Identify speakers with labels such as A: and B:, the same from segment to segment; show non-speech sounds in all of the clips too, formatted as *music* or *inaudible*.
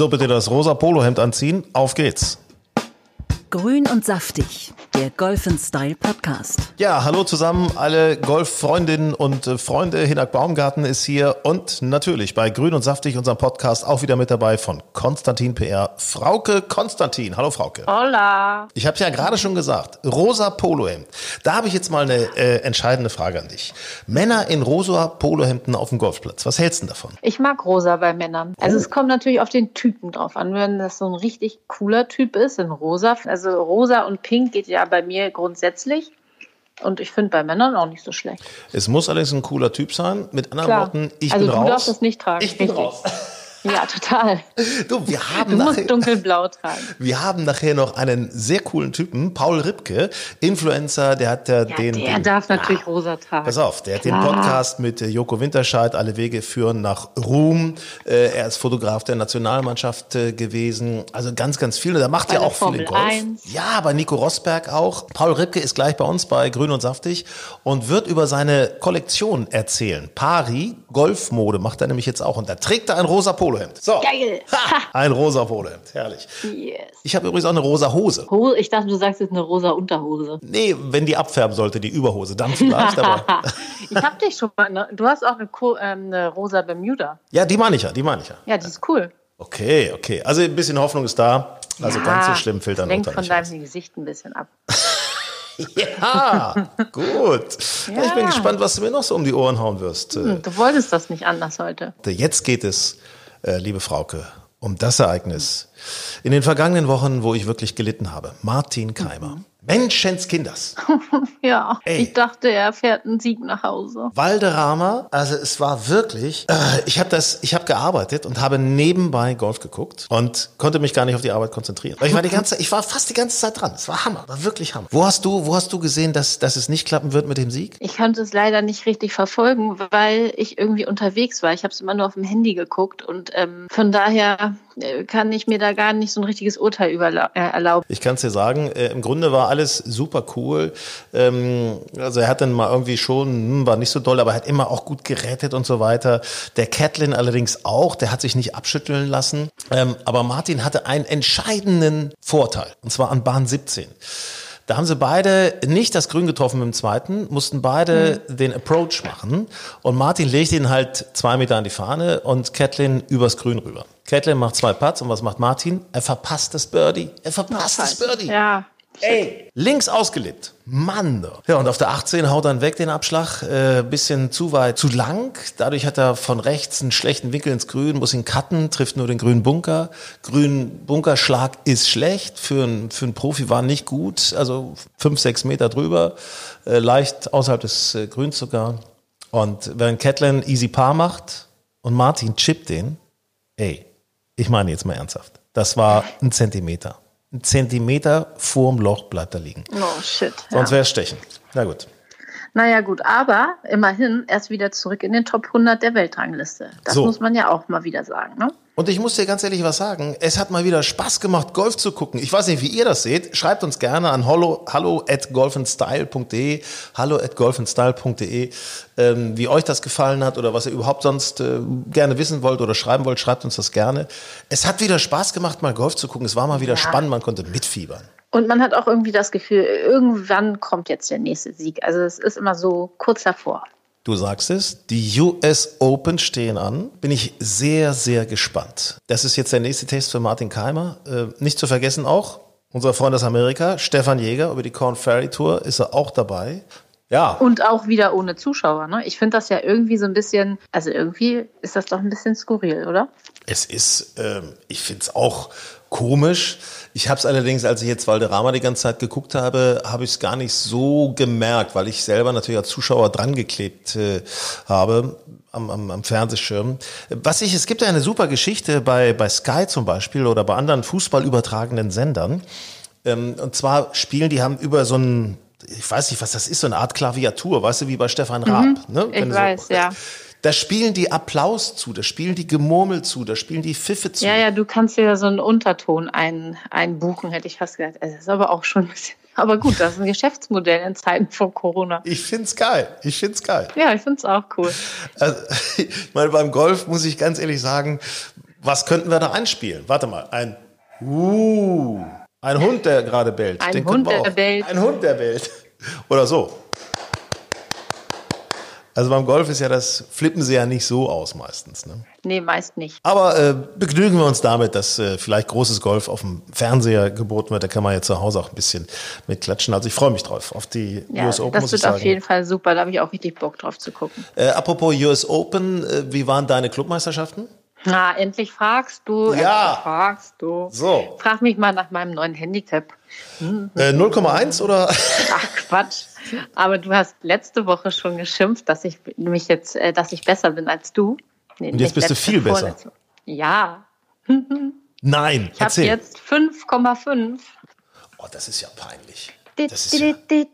A: So, bitte das rosa Polohemd anziehen. Auf geht's.
B: Grün und saftig, der Golf Style Podcast.
A: Ja, hallo zusammen, alle Golffreundinnen und äh, Freunde. Hinak Baumgarten ist hier und natürlich bei Grün und saftig, unserem Podcast, auch wieder mit dabei von Konstantin PR, Frauke Konstantin. Hallo Frauke.
C: Hola.
A: Ich habe ja gerade schon gesagt, rosa Polohemd. Da habe ich jetzt mal eine äh, entscheidende Frage an dich. Männer in rosa Polohemden auf dem Golfplatz, was hältst du davon?
C: Ich mag rosa bei Männern. Also es kommt natürlich auf den Typen drauf an. Wenn das so ein richtig cooler Typ ist, in rosa, also rosa und pink geht ja bei mir grundsätzlich. Und ich finde bei Männern auch nicht so schlecht.
A: Es muss allerdings ein cooler Typ sein. Mit anderen
C: Klar.
A: Worten, ich
C: also
A: bin
C: du
A: raus.
C: darfst es nicht tragen.
A: Ich bin
C: Richtig.
A: raus.
C: Ja, total.
A: Du, wir haben,
C: Du
A: nachher,
C: musst dunkelblau tragen.
A: wir haben nachher noch einen sehr coolen Typen, Paul Ripke, Influencer, der hat ja,
C: Ja,
A: den.
C: der
A: den
C: darf natürlich rosa tragen.
A: Pass auf, der hat den
C: Klar.
A: Podcast mit äh, Joko Winterscheid, Alle Wege führen nach Ruhm. Äh, Er ist Fotograf der Nationalmannschaft äh, gewesen. Also ganz, ganz viel. Und er macht
C: Bei
A: ja auch viel
C: Formel
A: in Golf.
C: 1.
A: Ja, bei Nico Rosberg auch. Paul Ripke ist gleich bei uns bei Grün und Saftig und wird über seine Kollektion erzählen. Pari, Golfmode macht er nämlich jetzt auch. Und da trägt er ein rosa Polohemd. So.
C: Geil.
A: Ha, ein rosa Polohemd. Herrlich.
C: Yes.
A: Ich habe übrigens auch eine rosa Hose.
C: Ho- Ich dachte, du sagst jetzt eine rosa Unterhose.
A: Nee, wenn die abfärben sollte, die Überhose, dann vielleicht, aber. *laughs*
C: ich habe dich schon mal. Ne? Du hast auch eine, Co- ähm, eine rosa Bermuda.
A: Ja, die meine ich ja, die meine ich ja.
C: Ja, die ist cool.
A: Okay, okay. Also ein bisschen Hoffnung ist da. Also
C: ja,
A: ganz so schlimm fällt dann unter
C: von deinem Gesicht ein bisschen ab. *laughs*
A: Ja, gut. *laughs* Ja. Ich bin gespannt, was du mir noch so um die Ohren hauen wirst. Äh,
C: Hm, Du wolltest das nicht anders heute.
A: Jetzt geht es, äh, liebe Frauke, um das Ereignis in den vergangenen Wochen, wo ich wirklich gelitten habe. Martin Keimer. Menschenskinders. *laughs*
C: Ja,
A: Ey.
C: ich dachte, er fährt einen Sieg nach Hause.
A: Valderrama, also es war wirklich, äh, ich habe das, ich habe gearbeitet und habe nebenbei Golf geguckt und konnte mich gar nicht auf die Arbeit konzentrieren. Weil ich war die ganze, ich war fast die ganze Zeit dran. Es war Hammer, war wirklich Hammer. Wo hast du, wo hast du gesehen, dass, dass es nicht klappen wird mit dem Sieg?
C: Ich konnte es leider nicht richtig verfolgen, weil ich irgendwie unterwegs war. Ich habe es immer nur auf dem Handy geguckt und ähm, von daher kann ich mir da gar nicht so ein richtiges Urteil überla- äh, erlauben.
A: Ich kann es dir sagen, äh, im Grunde war alles super cool. Ähm, also er hat dann mal irgendwie schon, hm, war nicht so doll, aber er hat immer auch gut gerettet und so weiter. Der Catlin allerdings auch, der hat sich nicht abschütteln lassen. Ähm, aber Martin hatte einen entscheidenden Vorteil, und zwar an Bahn 17. Da haben sie beide nicht das Grün getroffen im zweiten, mussten beide den Approach machen. Und Martin legt ihn halt zwei Meter an die Fahne und Catlin übers Grün rüber. Catlin macht zwei Putts und was macht Martin? Er verpasst das Birdie. Er verpasst das Birdie.
C: Ja,
A: Ey, links ausgelebt. Mann. doch. Ja, und auf der 18 haut er dann weg den Abschlag. Äh, bisschen zu weit, zu lang. Dadurch hat er von rechts einen schlechten Winkel ins Grün, muss ihn cutten, trifft nur den grünen Bunker. Grünen Bunkerschlag ist schlecht. Für einen für einen Profi war nicht gut. Also fünf, sechs Meter drüber. Äh, leicht außerhalb des äh, Grüns sogar. Und wenn Catlin easy par macht und Martin chippt den, ey, ich meine jetzt mal ernsthaft. Das war ein Zentimeter. Ein Zentimeter vorm Loch bleibt er liegen.
C: oh shit.
A: Sonst
C: Ja.
A: wäre es stechen. Na gut.
C: Naja gut, aber immerhin erst wieder zurück in den Top 100 der Weltrangliste. Das
A: So.
C: muss man ja auch mal wieder sagen. Ne?
A: Und ich muss dir ganz ehrlich was sagen. Es hat mal wieder Spaß gemacht, Golf zu gucken. Ich weiß nicht, wie ihr das seht. Schreibt uns gerne an hallo, hallo at golfandstyle.de, hallo at golfandstyle.de, ähm, wie euch das gefallen hat oder was ihr überhaupt sonst äh, gerne wissen wollt oder schreiben wollt. Schreibt uns das gerne. Es hat wieder Spaß gemacht, mal Golf zu gucken. Es war mal wieder spannend. Man konnte mitfiebern.
C: Und man hat auch irgendwie das Gefühl, irgendwann kommt jetzt der nächste Sieg. Also es ist immer so kurz davor.
A: Du sagst es, die US Open stehen an. Bin ich sehr, sehr gespannt. Das ist jetzt der nächste Test für Martin Keimer. Äh, nicht zu vergessen auch, unser Freund aus Amerika, Stefan Jäger, über die Corn Ferry Tour ist er auch dabei. Ja,
C: Und auch wieder ohne Zuschauer. Ne? Ich finde das ja irgendwie so ein bisschen, also irgendwie ist das doch ein bisschen skurril, oder?
A: es ist, ähm, ich finde es auch komisch. Ich habe es allerdings, als ich jetzt Valderrama die ganze Zeit geguckt habe, habe ich es gar nicht so gemerkt, weil ich selber natürlich als Zuschauer dran geklebt äh, habe am, am, am Fernsehschirm. Was ich, es gibt ja eine super Geschichte bei, bei Sky zum Beispiel oder bei anderen fußballübertragenden Sendern. Ähm, und zwar spielen die haben über so ein, ich weiß nicht, was das ist, so eine Art Klaviatur, weißt du, wie bei Stefan Raab. Ne?
C: Mhm. Ich
A: Wenn du
C: weiß, ja.
A: Da spielen die Applaus zu, da spielen die Gemurmel zu, da spielen die Pfiffe zu.
C: Ja, ja, du kannst dir da so einen Unterton ein, einbuchen, hätte ich fast gesagt. Also das ist aber auch schon ein bisschen. Aber gut, das ist ein Geschäftsmodell in Zeiten von Corona.
A: Ich find's geil. Ich find's geil.
C: Ja, ich finde es auch cool.
A: Also, *laughs* ich meine, beim Golf muss ich ganz ehrlich sagen, Was könnten wir da einspielen? Warte mal, ein Uh, ein Hund, der gerade bellt.
C: Ein
A: Den
C: Hund, der bellt.
A: Ein Hund, der bellt. Oder so. Also beim Golf ist ja das, flippen sie ja nicht so aus meistens. Ne?
C: Nee, meist nicht.
A: Aber äh, begnügen wir uns damit, dass äh, vielleicht großes Golf auf dem Fernseher geboten wird. Da kann man ja zu Hause auch ein bisschen mitklatschen. Also ich freue mich drauf. Auf die
C: Ja,
A: US Open
C: das
A: muss ich
C: wird auf jeden Fall super. Da habe ich auch richtig Bock drauf zu gucken.
A: Äh, apropos US Open, äh, wie waren deine Clubmeisterschaften?
C: Na, endlich fragst du.
A: Ja.
C: Endlich fragst du.
A: So.
C: Frag mich mal nach meinem neuen Handicap.
A: Äh, 0,1 oder? *laughs*
C: Ach Quatsch. Aber du hast letzte Woche schon geschimpft, dass ich mich jetzt, äh, dass ich besser bin als du. Nee,
A: Und jetzt bist du viel besser.
C: Ja. *laughs*
A: Nein,
C: Ich habe jetzt 5,5.
A: Oh, das ist ja peinlich. Das ist ja
C: di-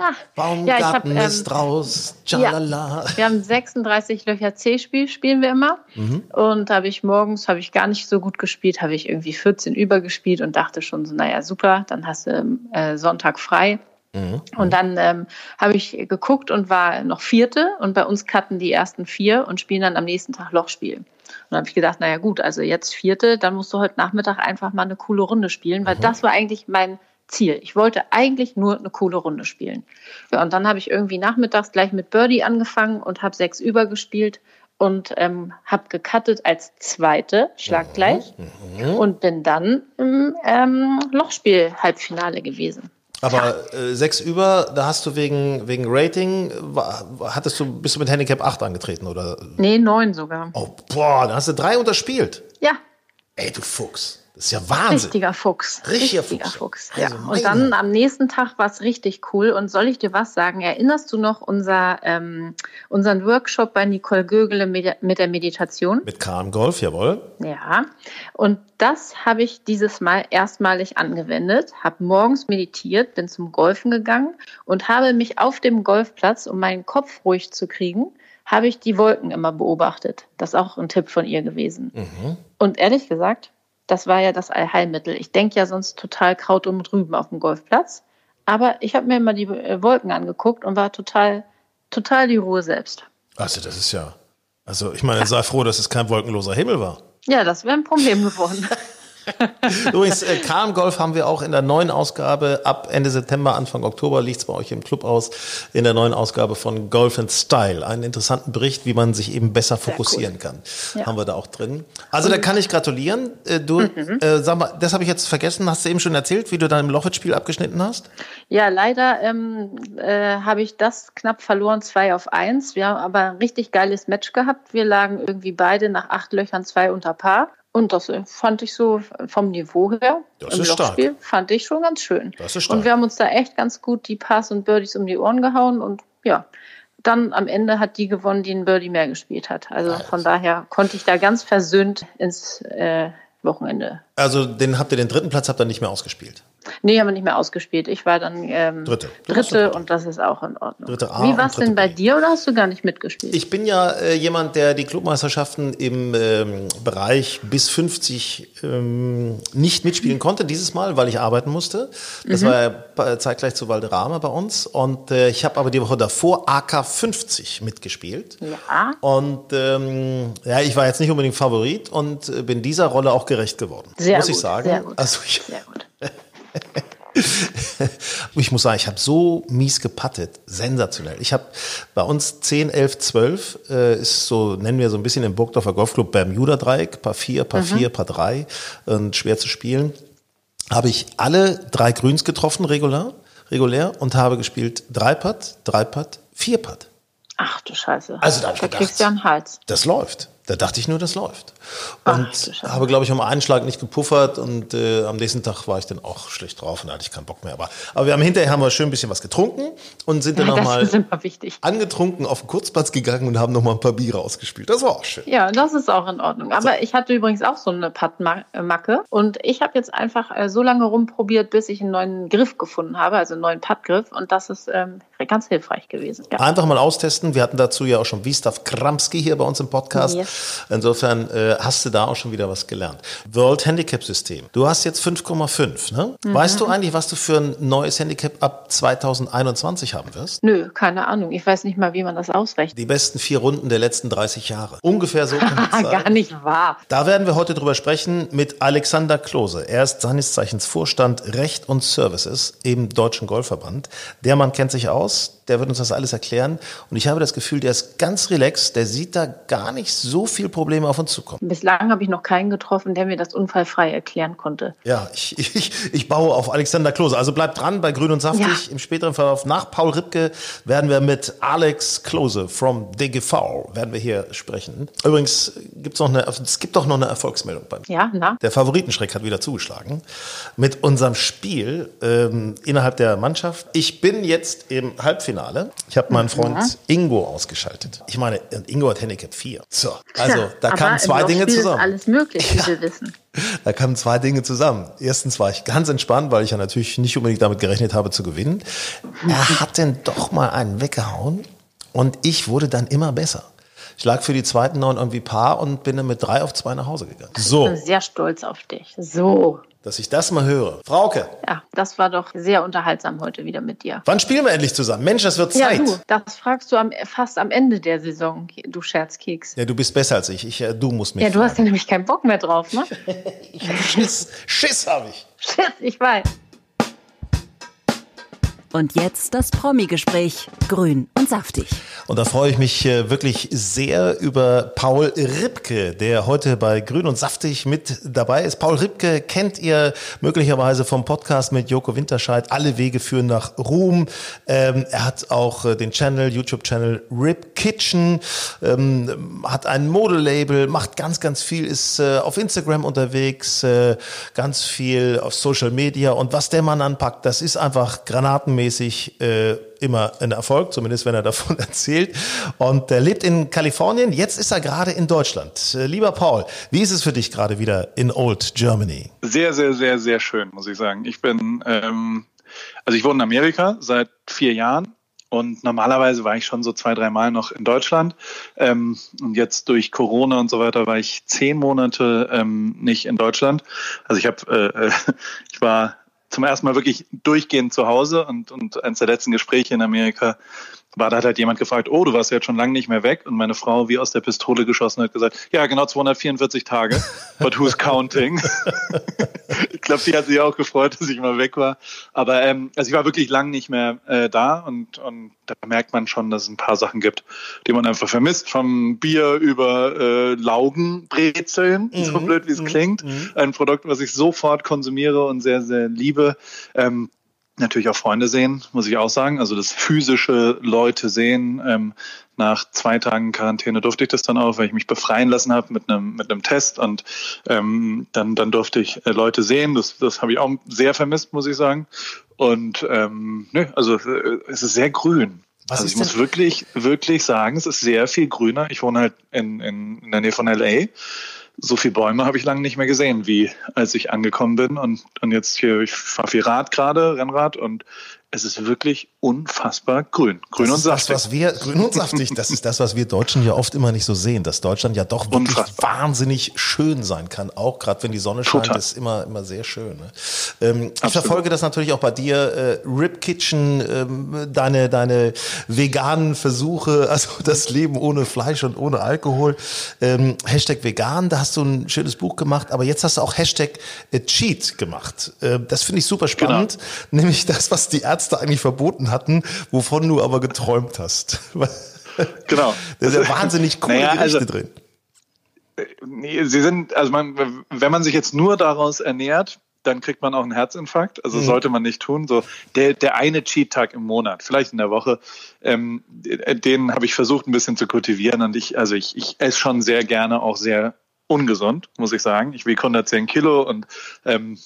C: Schalalalala.
A: Baumgarten
C: Ja, ich hab, ähm,
A: ist raus. Schalala.
C: Wir haben 36 Löcher C-Spiel, spielen wir immer.
A: Mhm.
C: Und da habe ich morgens, habe ich gar nicht so gut gespielt, habe ich irgendwie 14 übergespielt und dachte schon so, naja, super, dann hast du äh, Sonntag frei.
A: Mhm.
C: Und dann ähm, habe ich geguckt und war noch Vierte und bei uns cutten die ersten vier und spielen dann am nächsten Tag Lochspiel. Und dann habe ich gedacht, naja gut, also jetzt Vierte, dann musst du heute Nachmittag einfach mal eine coole Runde spielen, weil das war eigentlich mein Ziel. Ich wollte eigentlich nur eine coole Runde spielen. Ja, und dann habe ich irgendwie nachmittags gleich mit Birdie angefangen und habe sechs übergespielt und ähm, habe gecuttet als Zweite, schlaggleich, und bin dann im ähm, Lochspiel-Halbfinale gewesen.
A: Aber äh, sechs über, da hast du wegen, wegen Rating, war, hattest du, bist du mit Handicap 8 angetreten oder?
C: Nee, neun sogar.
A: Oh, boah, da hast du drei unterspielt.
C: Ja,
A: Ey, du Fuchs. Das ist ja Wahnsinn.
C: richtiger Fuchs.
A: Richtiger
C: Richtiger
A: Fuchs.
C: Fuchs.
A: Also
C: und dann am nächsten Tag war es richtig cool. Und soll ich dir was sagen? Erinnerst du noch unser, ähm, unseren Workshop bei Nicole Gögele mit der Meditation?
A: Mit KM Golf, jawohl.
C: Ja, und das habe ich dieses Mal erstmalig angewendet, habe morgens meditiert, bin zum Golfen gegangen und habe mich auf dem Golfplatz, um meinen Kopf ruhig zu kriegen, habe ich die Wolken immer beobachtet. Das ist auch ein Tipp von ihr gewesen. Und ehrlich gesagt, das war ja das Allheilmittel. Ich denke ja sonst total Kraut und Rüben auf dem Golfplatz. Aber ich habe mir immer die äh, Wolken angeguckt und war total, total die Ruhe selbst.
A: Also, das ist ja. Also, ich meine, sei froh, dass es kein wolkenloser Himmel war.
C: Ja, das wäre ein Problem geworden. *laughs* *laughs*
A: Übrigens, äh, KM Golf haben wir auch in der neuen Ausgabe, ab Ende September, Anfang Oktober liegt es bei euch im Club aus, in der neuen Ausgabe von Golf and Style. Einen interessanten Bericht, wie man sich eben besser fokussieren kann.
C: Ja.
A: Haben wir da auch drin. Also da kann ich gratulieren. Äh, Du,
C: Mhm.
A: äh, sag mal, das habe ich jetzt vergessen. Hast du eben schon erzählt, wie du im Lochit-Spiel abgeschnitten hast?
C: Ja, leider ähm, äh, habe ich das knapp verloren, zwei auf eins. Wir haben aber ein richtig geiles Match gehabt. Wir lagen irgendwie beide nach acht Löchern zwei unter Paar. Und das äh, fand ich so vom Niveau her
A: Das
C: im
A: stark.
C: Lochspiel fand ich schon ganz schön.
A: Das ist stark.
C: Und wir haben uns da echt ganz gut die Pars und Birdies um die Ohren gehauen und ja, dann am Ende hat die gewonnen, die einen Birdie mehr gespielt hat. Also von daher konnte ich da ganz versöhnt ins äh, Wochenende.
A: Also den habt ihr den dritten Platz habt ihr nicht mehr ausgespielt.
C: Nee, haben wir nicht mehr ausgespielt. Ich war dann ähm,
A: Dritte.
C: Dritte
A: Dritte.
C: und das ist auch in Ordnung.
A: Dritte A
C: Wie war es denn bei
A: B.
C: dir oder hast du gar nicht mitgespielt?
A: Ich bin ja äh, jemand, der die Clubmeisterschaften im ähm, Bereich bis 50 ähm, nicht mitspielen konnte dieses Mal, weil ich arbeiten musste. Das war ja zeitgleich zu Valderrama bei uns. Und äh, ich habe aber die Woche davor AK 50 mitgespielt.
C: ja.
A: Und ähm, ja, ich war jetzt nicht unbedingt Favorit und äh, bin dieser Rolle auch gerecht geworden.
C: Sehr
A: muss
C: gut,
A: ich sagen.
C: sehr gut.
A: Also ich,
C: Sehr gut. *laughs* *laughs*
A: ich muss sagen, ich habe so mies gepattet. Sensationell. Ich habe bei uns 10, 11, 12, äh, ist so, nennen wir so ein bisschen im Burgdorfer Golfclub Bermuda-Dreieck, Paar 4, Paar 4, Paar 3 und schwer zu spielen. Habe ich alle drei Grüns getroffen, regulär, regulär und habe gespielt drei Putt, drei Putt, vier Putt.
C: Ach du Scheiße.
A: Also da hab ich
C: da
A: gedacht-
C: kriegst du ja einen Hals.
A: Das läuft. Da dachte ich nur, das läuft.
C: Ach,
A: Und
C: Scheiße.
A: habe, glaube ich, um einen Schlag nicht gepuffert und äh, am nächsten Tag war ich dann auch schlecht drauf und da hatte ich keinen Bock mehr. Aber, aber wir haben hinterher haben wir schön ein bisschen was getrunken und sind dann
C: Ja,
A: nochmal angetrunken auf den Kurzplatz gegangen und haben nochmal ein paar Biere ausgespielt. Das war auch schön.
C: Ja, das ist auch in Ordnung. Aber ich hatte übrigens auch so eine Putt-Macke und ich habe jetzt einfach äh, so lange rumprobiert, bis ich einen neuen Griff gefunden habe, also einen neuen Puttgriff und das ist ähm, ganz hilfreich gewesen. Ja.
A: Einfach mal austesten. Wir hatten dazu ja auch schon Wistav Kramski hier bei uns im Podcast.
C: Yes.
A: Insofern äh, hast du da auch schon wieder was gelernt. World Handicap System. Du hast jetzt 5,5. Ne? Mhm. Weißt du eigentlich, was du für ein neues Handicap ab 2021 haben wirst?
C: Nö, keine Ahnung. Ich weiß nicht mal, wie man das ausrechnet.
A: Die besten vier Runden der letzten 30 Jahre. Ungefähr so. *laughs*
C: Gar nicht wahr.
A: Da werden wir heute drüber sprechen mit Alexander Klose. Er ist seines Zeichens Vorstand Recht und Services im Deutschen Golfverband. Der Mann kennt sich aus der wird uns das alles erklären. Und ich habe das Gefühl, der ist ganz relaxed, der sieht da gar nicht so viel Probleme auf uns zukommen.
C: Bislang habe ich noch keinen getroffen, der mir das unfallfrei erklären konnte.
A: Ja, ich, *laughs* ich, ich baue auf Alexander Klose. Also bleibt dran bei Grün und Saftig. Ja. Im späteren Verlauf nach Paul Ripke werden wir mit Alex Klose from DGV werden wir hier sprechen. Übrigens gibt's noch eine, es gibt doch noch eine Erfolgsmeldung bei mir.
C: Ja, na?
A: Der Favoritenschreck hat wieder zugeschlagen mit unserem Spiel ähm, innerhalb der Mannschaft. Ich bin jetzt im Halbfinale Finale. Ich habe meinen Freund ja. Ingo ausgeschaltet. Ich meine, Ingo hat Handicap 4. So, also *laughs* da kamen zwei Dinge zusammen. Ist
C: alles möglich, wie ja. wir wissen.
A: Da kamen zwei Dinge zusammen. Erstens war ich ganz entspannt, weil ich ja natürlich nicht unbedingt damit gerechnet habe zu gewinnen. Er hat denn doch mal einen weggehauen und ich wurde dann immer besser. Ich lag für die zweiten neun irgendwie Paar und bin dann mit drei auf zwei nach Hause gegangen.
C: So. Ich bin sehr stolz auf dich. So
A: dass ich das mal höre. Frauke.
C: Ja, das war doch sehr unterhaltsam heute wieder mit dir.
A: Wann spielen wir endlich zusammen? Mensch, das wird Zeit. Ja,
C: du, das fragst du am, fast am Ende der Saison, du Scherzkeks.
A: Ja, du bist besser als ich. ich äh, du musst mich
C: Ja, du fragen. hast ja nämlich keinen Bock mehr drauf, ne? *laughs*
A: ich hab Schiss. Schiss habe ich.
C: Schiss, ich weiß.
B: Und jetzt das Promi-Gespräch. Grün und saftig.
A: Und da freue ich mich äh, wirklich sehr über Paul Ripke, der heute bei Grün und Saftig mit dabei ist. Paul Ripke kennt ihr möglicherweise vom Podcast mit Joko Winterscheid. Alle Wege führen nach Ruhm. Ähm, er hat auch äh, den Channel, YouTube-Channel Rip Kitchen, ähm, hat ein Modelabel, macht ganz, ganz viel, ist äh, auf Instagram unterwegs, ganz viel auf Social Media. Und was der Mann anpackt, das ist einfach Granaten regelmäßig äh, immer ein Erfolg, zumindest wenn er davon *laughs* erzählt. Und er lebt in Kalifornien, jetzt ist er gerade in Deutschland. Äh, lieber Paul, wie ist es für dich gerade wieder in Old Germany?
D: Sehr, sehr, sehr, sehr schön, muss ich sagen. Ich bin, ähm, also ich wohne in Amerika seit vier Jahren und normalerweise war ich schon so zwei, drei Mal noch in Deutschland. Ähm, und jetzt durch Corona und so weiter war ich zehn Monate ähm, nicht in Deutschland. Also ich habe, äh, *laughs* ich war zum ersten Mal wirklich durchgehend zu Hause und, und eines der letzten Gespräche in Amerika war, da hat halt jemand gefragt, oh, du warst ja jetzt schon lange nicht mehr weg. Und meine Frau, wie aus der Pistole geschossen, hat gesagt, ja, genau 244 Tage. But who's counting? *laughs* ich glaube, die hat sich auch gefreut, dass ich mal weg war. Aber ähm, also ich war wirklich lang nicht mehr äh, da und, und da merkt man schon, dass es ein paar Sachen gibt, die man einfach vermisst. Vom Bier über äh, Laugenbrezeln, mhm. so blöd wie es mhm. klingt. Mhm. Ein Produkt, was ich sofort konsumiere und sehr, sehr liebe. Ähm, natürlich auch Freunde sehen, muss ich auch sagen. Also das physische Leute sehen. Ähm, nach zwei Tagen Quarantäne durfte ich das dann auch, weil ich mich befreien lassen habe mit einem mit einem Test und ähm, dann dann durfte ich äh, Leute sehen. Das das habe ich auch sehr vermisst, muss ich sagen. Und ähm, nö, also äh, es ist sehr grün. Was also ich muss wirklich wirklich sagen, es ist sehr viel grüner. Ich wohne halt in, in, in der Nähe von LA so viele Bäume habe ich lange nicht mehr gesehen, wie als ich angekommen bin. Und, und jetzt hier, ich fahre viel Rad gerade, Rennrad, und es ist wirklich unfassbar grün. Grün
A: das
D: und saftig.
A: Das, was wir, grün und saftig, das ist das, was wir Deutschen ja oft immer nicht so sehen, dass Deutschland ja doch wirklich Unfassbar. wahnsinnig schön sein kann. Auch gerade wenn die Sonne scheint, Total. ist immer, immer sehr schön. Ne? Ähm, ich verfolge das natürlich auch bei dir. Äh, Rip Kitchen, ähm, deine, deine veganen Versuche, *laughs* also das Leben ohne Fleisch und ohne Alkohol. Ähm, Hashtag vegan, da hast du ein schönes Buch gemacht, aber jetzt hast du auch Hashtag äh, Cheat gemacht. Äh, das finde ich super spannend, genau. nämlich das, was die Ärzte Ärzte eigentlich verboten hatten, wovon du aber geträumt hast. *laughs*
D: Genau.
A: Da sind ja wahnsinnig coole naja, Gerichte also, drin.
D: Nee, sie sind, also man, wenn man sich jetzt nur daraus ernährt, dann kriegt man auch einen Herzinfarkt. Also mhm. sollte man nicht tun. So der, der eine Cheat-Tag im Monat, vielleicht in der Woche, ähm, den habe ich versucht ein bisschen zu kultivieren. Und ich, also ich, ich esse schon sehr gerne auch sehr ungesund, muss ich sagen. Ich wiege 110 Kilo und ähm,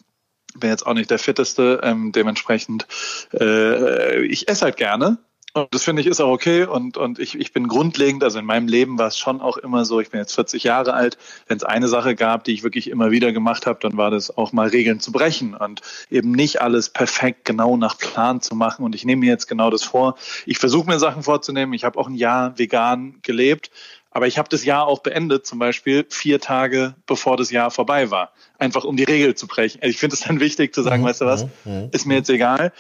D: bin jetzt auch nicht der fitteste, ähm, dementsprechend äh, ich esse halt gerne. Und das finde ich ist auch okay. Und, und ich, ich bin grundlegend, also in meinem Leben war es schon auch immer so, ich bin jetzt 40 Jahre alt, wenn es eine Sache gab, die ich wirklich immer wieder gemacht habe, dann war das auch mal Regeln zu brechen und eben nicht alles perfekt genau nach Plan zu machen. Und ich nehme mir jetzt genau das vor. Ich versuche mir Sachen vorzunehmen. Ich habe auch ein Jahr vegan gelebt, Aber ich habe das Jahr auch beendet, zum Beispiel vier Tage bevor das Jahr vorbei war. Einfach um die Regel zu brechen. Also ich finde es dann wichtig zu sagen, mhm. weißt du was, mhm. mhm. ist mir jetzt egal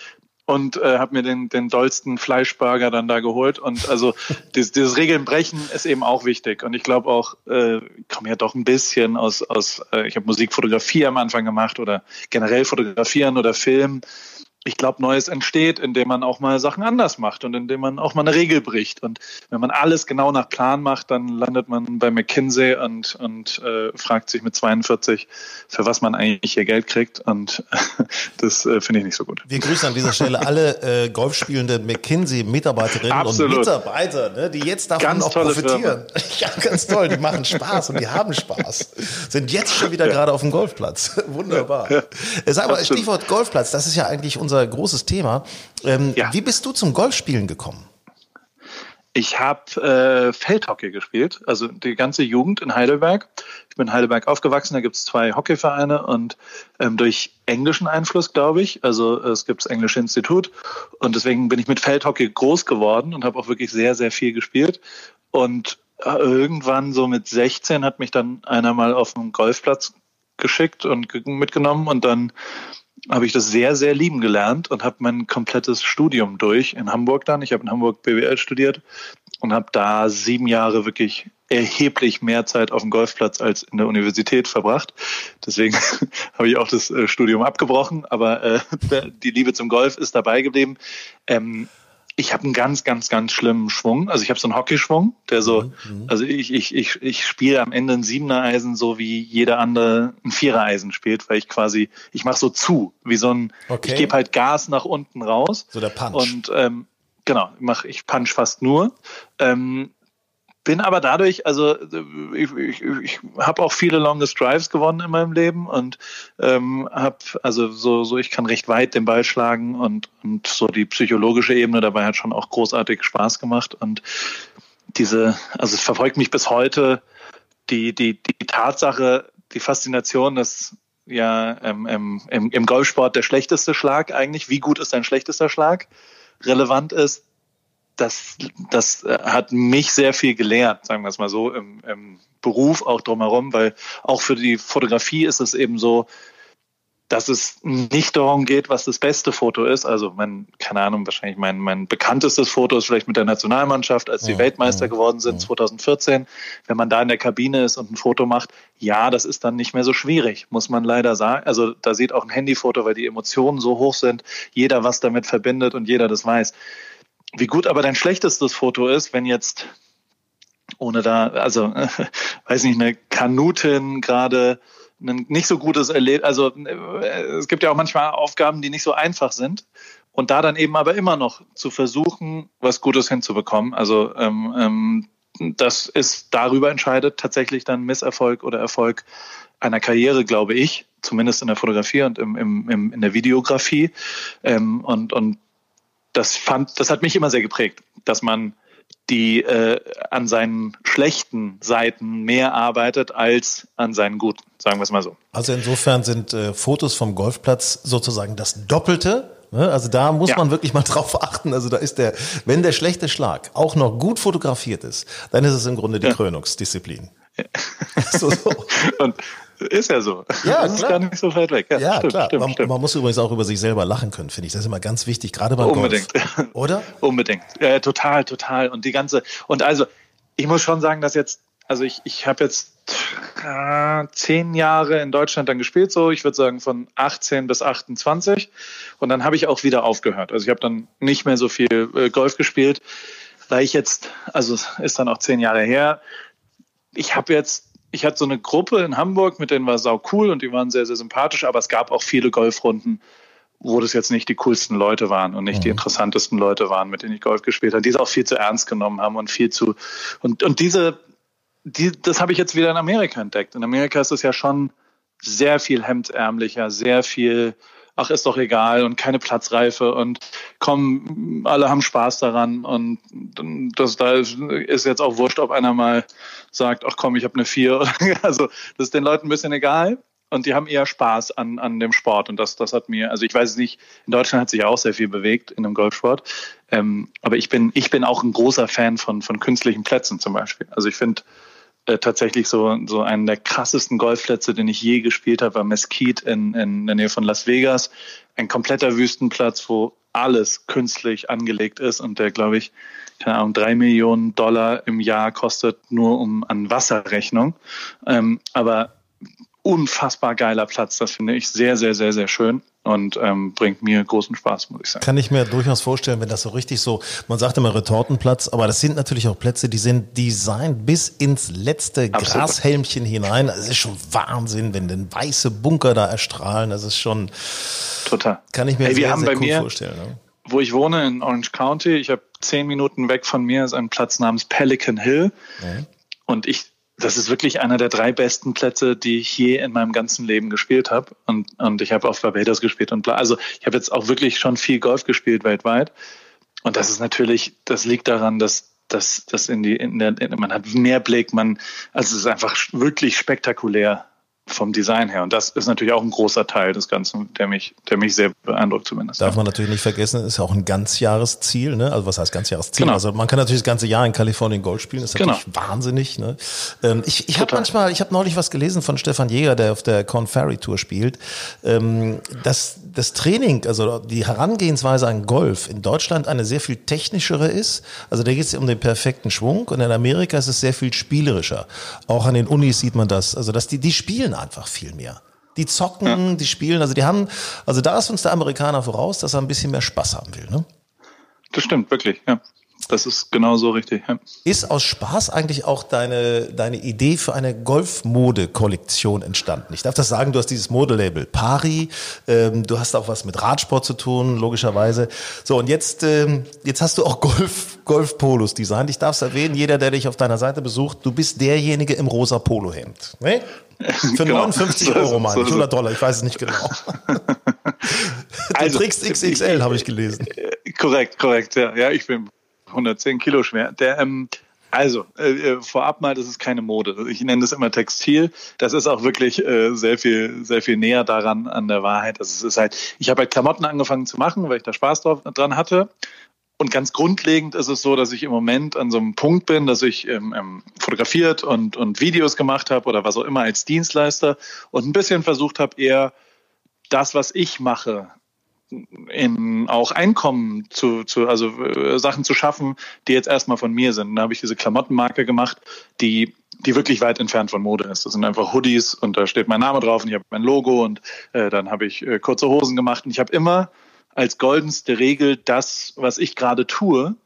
D: und äh, habe mir den, den dollsten Fleischburger dann da geholt. Und also *laughs* dieses, dieses Regeln brechen ist eben auch wichtig. Und ich glaube auch, äh, ich komme ja doch ein bisschen aus, aus äh, ich habe Musikfotografie am Anfang gemacht oder generell fotografieren oder Film ich glaube, Neues entsteht, indem man auch mal Sachen anders macht und indem man auch mal eine Regel bricht. Und wenn man alles genau nach Plan macht, dann landet man bei McKinsey und, und äh, fragt sich mit 42, für was man eigentlich hier Geld kriegt. Und *laughs* das äh, finde ich nicht so gut.
A: Wir grüßen an dieser Stelle alle äh, golfspielenden McKinsey-Mitarbeiterinnen und Mitarbeiter, ne, die jetzt davon ganz auch profitieren. *laughs* ja, ganz toll. Die machen Spaß und die haben Spaß. Sind jetzt schon wieder ja. gerade auf dem Golfplatz. *laughs* Wunderbar. Ja. Sag mal, Stichwort Golfplatz, das ist ja eigentlich unser unser großes Thema. Ähm, ja. Wie bist du zum Golfspielen gekommen?
D: Ich habe äh, Feldhockey gespielt, also die ganze Jugend in Heidelberg. Ich bin in Heidelberg aufgewachsen, da gibt es zwei Hockeyvereine und ähm, durch englischen Einfluss, glaube ich, also es gibt das Englische Institut und deswegen bin ich mit Feldhockey groß geworden und habe auch wirklich sehr, sehr viel gespielt. Und äh, irgendwann so mit 16 hat mich dann einer mal auf einen Golfplatz geschickt und mitgenommen und dann habe ich das sehr, sehr lieben gelernt und habe mein komplettes Studium durch in Hamburg dann. Ich habe in Hamburg BWL studiert und habe da sieben Jahre wirklich erheblich mehr Zeit auf dem Golfplatz als in der Universität verbracht. Deswegen *laughs* habe ich auch das äh, Studium abgebrochen, aber äh, *laughs* die Liebe zum Golf ist dabei geblieben. Ähm, ich habe einen ganz, ganz, ganz schlimmen Schwung. Also ich habe so einen Hockeyschwung, der so, mhm, mhm. also ich, ich, ich, ich spiele am Ende ein Siebener Eisen so wie jeder andere ein Vierer Eisen spielt, weil ich quasi, ich mache so zu, wie so ein, okay. ich gebe halt Gas nach unten raus.
A: So der Punch.
D: Und ähm, genau, mach, ich punch fast nur. Ähm, bin aber dadurch, also ich, ich, ich habe auch viele Longest Drives gewonnen in meinem Leben und ähm, habe, also so, so, ich kann recht weit den Ball schlagen und, und so die psychologische Ebene dabei hat schon auch großartig Spaß gemacht und diese, also es verfolgt mich bis heute. Die, die, die Tatsache, die Faszination, dass ja ähm, im, im Golfsport der schlechteste Schlag eigentlich, wie gut ist dein schlechtester Schlag, relevant ist, das, das äh, hat mich sehr viel gelehrt, sagen wir es mal so, im, im Beruf auch drumherum, weil auch für die Fotografie ist es eben so, dass es nicht darum geht, was das beste Foto ist. Also, mein, keine Ahnung, wahrscheinlich mein, mein bekanntestes Foto ist vielleicht mit der Nationalmannschaft, als die ja, Weltmeister ja, geworden sind, ja. 2014. Wenn man da in der Kabine ist und ein Foto macht, ja, das ist dann nicht mehr so schwierig, muss man leider sagen. Also, da sieht auch ein Handyfoto, weil die Emotionen so hoch sind, jeder was damit verbindet und jeder das weiß. Wie gut aber dein schlechtestes Foto ist, wenn jetzt ohne da, also *laughs* weiß nicht, eine Kanutin gerade ein nicht so gutes Erlebnis, also äh, es gibt ja auch manchmal Aufgaben, die nicht so einfach sind und da dann eben aber immer noch zu versuchen, was Gutes hinzubekommen. Also ähm, ähm, das ist darüber entscheidet tatsächlich dann Misserfolg oder Erfolg einer Karriere, glaube ich, zumindest in der Fotografie und im, im, im, in der Videografie. Ähm, und, und das fand, das hat mich immer sehr geprägt, dass man die äh, an seinen schlechten Seiten mehr arbeitet als an seinen guten, sagen wir es mal so.
A: Also insofern sind äh, Fotos vom Golfplatz sozusagen das Doppelte. Ne? Also da muss ja. man wirklich mal *laughs* drauf achten. Also da ist der, wenn der schlechte Schlag auch noch gut fotografiert ist, dann ist es im Grunde die ja. Krönungsdisziplin. Ja. *laughs*
D: so, so. Und ist ja so. Ja, das klar. ist gar nicht so weit weg.
A: Ja, ja stimmt, klar. Stimmt, man, stimmt. man, muss übrigens auch über sich selber lachen können, finde ich. Das ist immer ganz wichtig, gerade beim
D: Unbedingt.
A: Golf. Oder? *laughs*
D: Unbedingt. Ja, total, total. Und die ganze, und also, ich muss schon sagen, dass jetzt, also ich, ich habe jetzt äh, zehn Jahre in Deutschland dann gespielt, so ich würde sagen von 18 bis 28. Und dann habe ich auch wieder aufgehört. Also ich habe dann nicht mehr so viel äh, Golf gespielt, weil ich jetzt, also ist dann auch zehn Jahre her, ich habe jetzt ich hatte so eine Gruppe in Hamburg, mit denen war sau cool und die waren sehr, sehr sympathisch, aber es gab auch viele Golfrunden, wo das jetzt nicht die coolsten Leute waren und nicht mhm. die interessantesten Leute waren, mit denen ich Golf gespielt habe, die es auch viel zu ernst genommen haben und viel zu und, und diese, die, das habe ich jetzt wieder in Amerika entdeckt. In Amerika ist es ja schon sehr viel hemdärmlicher, sehr viel ach, ist doch egal und keine Platzreife und komm, alle haben Spaß daran und das da ist jetzt auch wurscht, ob einer mal sagt, ach komm, ich habe eine vier. *laughs* Also das ist den Leuten ein bisschen egal. und die haben eher Spaß an, an dem Sport. Und das, das hat mir, also ich weiß nicht, in Deutschland hat sich auch sehr viel bewegt in dem Golfsport. Ähm, aber ich bin, ich bin auch ein großer Fan von, von künstlichen Plätzen zum Beispiel. Also ich finde äh, tatsächlich so, so einen der krassesten Golfplätze, den ich je gespielt habe, war Mesquite in, in der Nähe von Las Vegas. Ein kompletter Wüstenplatz, wo alles künstlich angelegt ist und der, glaube ich, keine Ahnung, drei Millionen Dollar im Jahr kostet, nur um an Wasserrechnung. Ähm, aber unfassbar geiler Platz. Das finde ich sehr, sehr, sehr, sehr schön und ähm, bringt mir großen Spaß, muss ich sagen.
A: Kann ich mir durchaus vorstellen, wenn das so richtig so, man sagt immer Retortenplatz, aber das sind natürlich auch Plätze, die sind designt bis ins letzte Absolut. Grashelmchen hinein. Es ist schon Wahnsinn, wenn denn weiße Bunker da erstrahlen. Das ist schon
D: total.
A: Kann ich mir hey, sehr, sehr cool vorstellen. Ne?
D: Wo ich wohne in Orange County, ich habe zehn Minuten weg von mir ist ein Platz namens Pelican Hill. Mhm. Und ich das ist wirklich einer der drei besten Plätze, die ich je in meinem ganzen Leben gespielt habe. Und, und ich habe auf Barbados gespielt und bla. Also ich habe jetzt auch wirklich schon viel Golf gespielt weltweit. Und das ist natürlich, das liegt daran, dass dass das in die in der in, man hat mehr Blick, man also es ist einfach wirklich spektakulär vom Design her. Und das ist natürlich auch ein großer Teil des Ganzen, der mich, der mich sehr beeindruckt zumindest.
A: Darf man natürlich nicht vergessen, ist ja auch ein Ganzjahresziel, ne? Also was heißt Ganzjahresziel? Genau. Also man kann natürlich das ganze Jahr in Kalifornien Golf spielen, das ist genau. natürlich wahnsinnig. Ne? Ähm, ich ich habe manchmal, ich habe neulich was gelesen von Stefan Jäger, der auf der Corn Ferry Tour spielt, ähm, dass das Training, also die Herangehensweise an Golf in Deutschland eine sehr viel technischere ist. Also da geht es um den perfekten Schwung und in Amerika ist es sehr viel spielerischer. Auch an den Unis sieht man das. Also dass die, die spielen einfach viel mehr. Die zocken, ja. die spielen, also die haben, also da ist uns der Amerikaner voraus, dass er ein bisschen mehr Spaß haben will, ne?
D: Das stimmt, wirklich, ja. Das ist genau so richtig. Ja.
A: Ist aus Spaß eigentlich auch deine, deine Idee für eine Golfmode-Kollektion entstanden? Ich darf das sagen, du hast dieses Modelabel Pari, ähm, du hast auch was mit Radsport zu tun, logischerweise. So, und jetzt, ähm, jetzt hast du auch Golf, Golf-Polos designt. Ich darf es erwähnen, jeder, der dich auf deiner Seite besucht, du bist derjenige im rosa Polohemd. Ne? *laughs* Für genau. 59 Euro mal, nicht 100 Dollar, ich weiß es nicht genau. *laughs* du also, trägst XXL, habe ich gelesen.
D: Korrekt, korrekt, ja. Ja, ich bin 110 Kilo schwer. Der, ähm, also, äh, äh, vorab mal, das ist keine Mode. Ich nenne das immer Textil. Das ist auch wirklich äh, sehr viel, sehr viel näher daran an der Wahrheit. Also es ist halt, ich habe halt Klamotten angefangen zu machen, weil ich da Spaß drauf, dran hatte. Und ganz grundlegend ist es so, dass ich im Moment an so einem Punkt bin, dass ich ähm, ähm, fotografiert und, und Videos gemacht habe oder was auch immer als Dienstleister und ein bisschen versucht habe, eher das, was ich mache, in auch Einkommen zu, zu also äh, Sachen zu schaffen, die jetzt erstmal von mir sind. Da habe ich diese Klamottenmarke gemacht, die die wirklich weit entfernt von Mode ist. Das sind einfach Hoodies und da steht mein Name drauf und ich habe mein Logo und äh, dann habe ich äh, kurze Hosen gemacht und ich habe immer als goldenste Regel das, was ich gerade tue,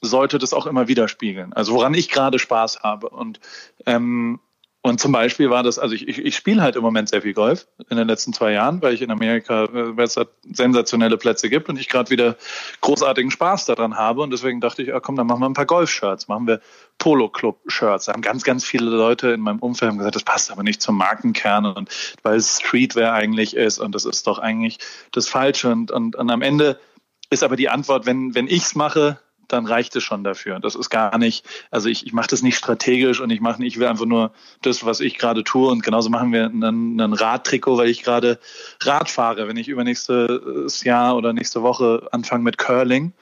D: sollte das auch immer widerspiegeln. Also woran ich gerade Spaß habe und ähm, und zum Beispiel war das, also ich, ich, ich spiele halt im Moment sehr viel Golf in den letzten zwei Jahren, weil ich in Amerika, äh, weil es da sensationelle Plätze gibt und ich gerade wieder großartigen Spaß daran habe. Und deswegen dachte ich, ah, komm, dann machen wir ein paar Golf-Shirts, machen wir Polo-Club-Shirts. Da haben ganz, ganz viele Leute in meinem Umfeld gesagt, das passt aber nicht zum Markenkern und weil es Streetwear eigentlich ist und das ist doch eigentlich das Falsche. Und, und, und am Ende ist aber die Antwort, wenn, wenn ich es mache, dann reicht es schon dafür. Das ist gar nicht, also ich, ich mache das nicht strategisch und ich mache nicht, ich will einfach nur das, was ich gerade tue. Und genauso machen wir einen, einen Radtrikot, weil ich gerade Rad fahre. Wenn ich übernächstes Jahr oder nächste Woche anfange mit Curling,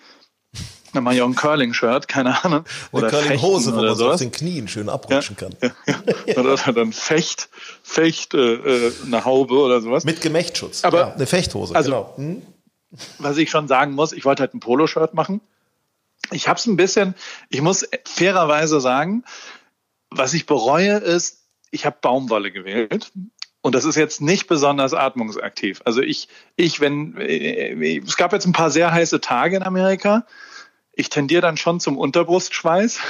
D: dann mache ich auch ein Curling-Shirt, keine Ahnung.
A: Oder Eine Curling-Hose, wo man so auf den Knien schön abrutschen ja, kann.
D: Ja, ja. Oder *laughs* dann Fecht, Fecht, äh, äh, eine Haube oder sowas.
A: Mit Gemächtschutz.
D: Aber ja,
A: eine Fechthose,
D: also, genau. Hm? Was ich schon sagen muss, ich wollte halt ein Poloshirt machen. Ich habe es ein bisschen, ich muss fairerweise sagen, was ich bereue ist, ich habe Baumwolle gewählt. Und das ist jetzt nicht besonders atmungsaktiv. Also ich, ich, wenn, äh, es gab jetzt ein paar sehr heiße Tage in Amerika. Ich tendiere dann schon zum Unterbrustschweiß.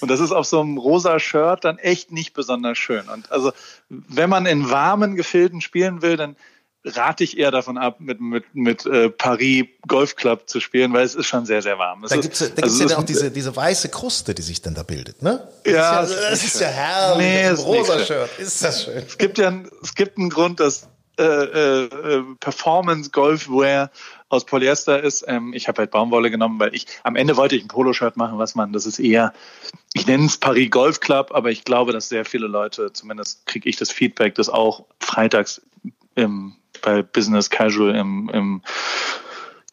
D: Und das ist auf so einem rosa Shirt dann echt nicht besonders schön. Und also, wenn man in warmen Gefilden spielen will, dann rate ich eher davon ab, mit, mit, mit äh, Paris Golf Club zu spielen, weil es ist schon sehr, sehr warm. Es
A: da gibt es da also ja auch diese, diese weiße Kruste, die sich dann da bildet, ne?
D: Das ja,
A: ist ja, das ist ja herrlich. Nee, rosa Shirt, ist das schön.
D: Es gibt ja es gibt einen Grund, dass äh, äh, Performance Golfwear aus Polyester ist. Ähm, ich habe halt Baumwolle genommen, weil ich am Ende wollte ich ein Poloshirt machen, was man, das ist eher, ich nenne es Paris Golf Club, aber ich glaube, dass sehr viele Leute, zumindest kriege ich das Feedback, das auch freitags im, bei Business Casual im, im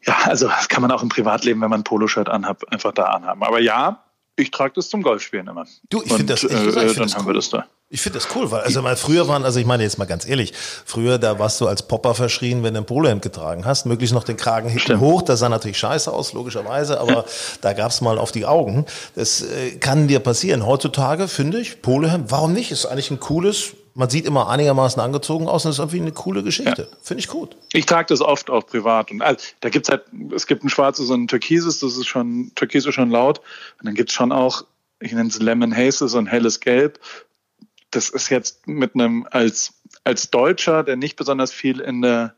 D: ja, also das kann man auch im Privatleben, wenn man ein Poloshirt anhat, einfach da anhaben. Aber ja, ich trage das zum Golfspielen immer.
A: Du, ich finde das, ich,
D: äh,
A: ich find
D: dann
A: das
D: haben
A: cool.
D: wir das da.
A: Ich finde das cool, weil also mal früher waren, also ich meine jetzt mal ganz ehrlich, früher da warst du als Popper verschrien, wenn du ein Polohemd getragen hast, möglichst noch den Kragen hinten
D: Stimmt.
A: hoch, das sah natürlich scheiße aus, logischerweise, aber *laughs* da gab's mal auf die Augen. Das äh, kann dir passieren. Heutzutage finde ich, Polohemd, warum nicht? Ist eigentlich ein cooles, man sieht immer einigermaßen angezogen aus und ist irgendwie eine coole Geschichte. Finde ich gut.
D: Ich trage das oft auch privat. Und also, da gibt's halt, es gibt ein schwarzes und ein türkises, das ist schon, türkis ist schon laut. Und dann gibt's schon auch, ich nenne es Lemon Haze, so ein helles Gelb. Das ist jetzt mit einem, als, als Deutscher, der nicht besonders viel in der,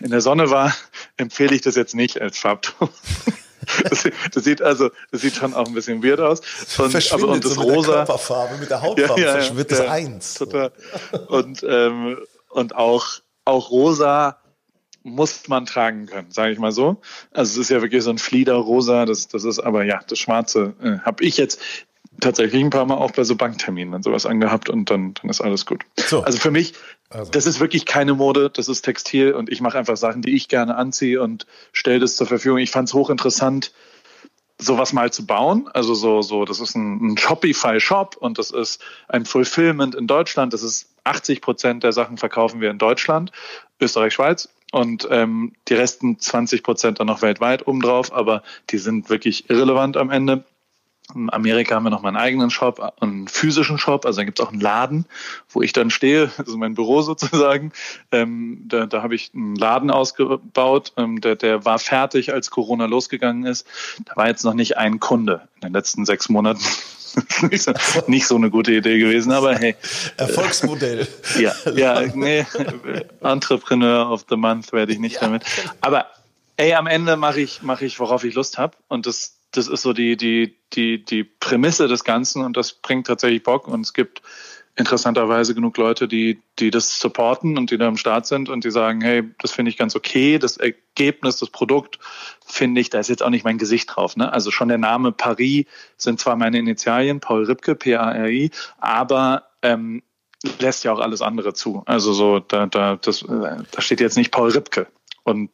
D: in der Sonne war, *laughs* empfehle ich das jetzt nicht als Farbton. *laughs* Das, das sieht also, das sieht schon auch ein bisschen weird aus. Und, aber, und das
A: so mit der
D: Rosa.
A: Körperfarbe, mit der Hautfarbe verschwindet das eins.
D: Total. Und, ähm, und auch, auch rosa muss man tragen können, sage ich mal so. Also es ist ja wirklich so ein Flieder-Rosa, das, das ist aber ja, das Schwarze äh, habe ich jetzt tatsächlich ein paar Mal auch bei so Bankterminen und sowas angehabt und dann, dann ist alles gut.
A: So.
D: Also für mich,
A: Also.
D: das ist wirklich keine Mode, das ist Textil und ich mache einfach Sachen, die ich gerne anziehe und stelle das zur Verfügung. Ich fand es hochinteressant, sowas mal zu bauen. Also so, so, das ist ein, ein Shopify-Shop und das ist ein Fulfillment in Deutschland. Das ist 80 Prozent der Sachen verkaufen wir in Deutschland, Österreich, Schweiz und ähm, die resten 20 Prozent dann noch weltweit obendrauf, aber die sind wirklich irrelevant am Ende. In Amerika haben wir noch mal einen eigenen Shop, einen physischen Shop, also da gibt es auch einen Laden, wo ich dann stehe, also mein Büro sozusagen. Ähm, da da habe ich einen Laden ausgebaut, ähm, der, der war fertig, als Corona losgegangen ist. Da war jetzt noch nicht ein Kunde in den letzten sechs Monaten. *laughs* nicht, so, nicht so eine gute Idee gewesen, aber hey.
A: Erfolgsmodell. *laughs*
D: Ja, ja, nee, Entrepreneur of the Month werde ich nicht
A: Ja.
D: damit. Aber ey, am Ende mache ich, mache ich, worauf ich Lust habe. Und das, das ist so die, die, die, die Prämisse des Ganzen und das bringt tatsächlich Bock. Und es gibt interessanterweise genug Leute, die, die das supporten und die da am Start sind und die sagen, hey, das finde ich ganz okay. Das Ergebnis, das Produkt finde ich, da ist jetzt auch nicht mein Gesicht drauf. Ne? Also schon der Name Paris sind zwar meine Initialien, Paul Ripke, P-A-R-I, aber ähm, lässt ja auch alles andere zu. Also so, da, da, das, äh, da steht jetzt nicht Paul Ripke. Und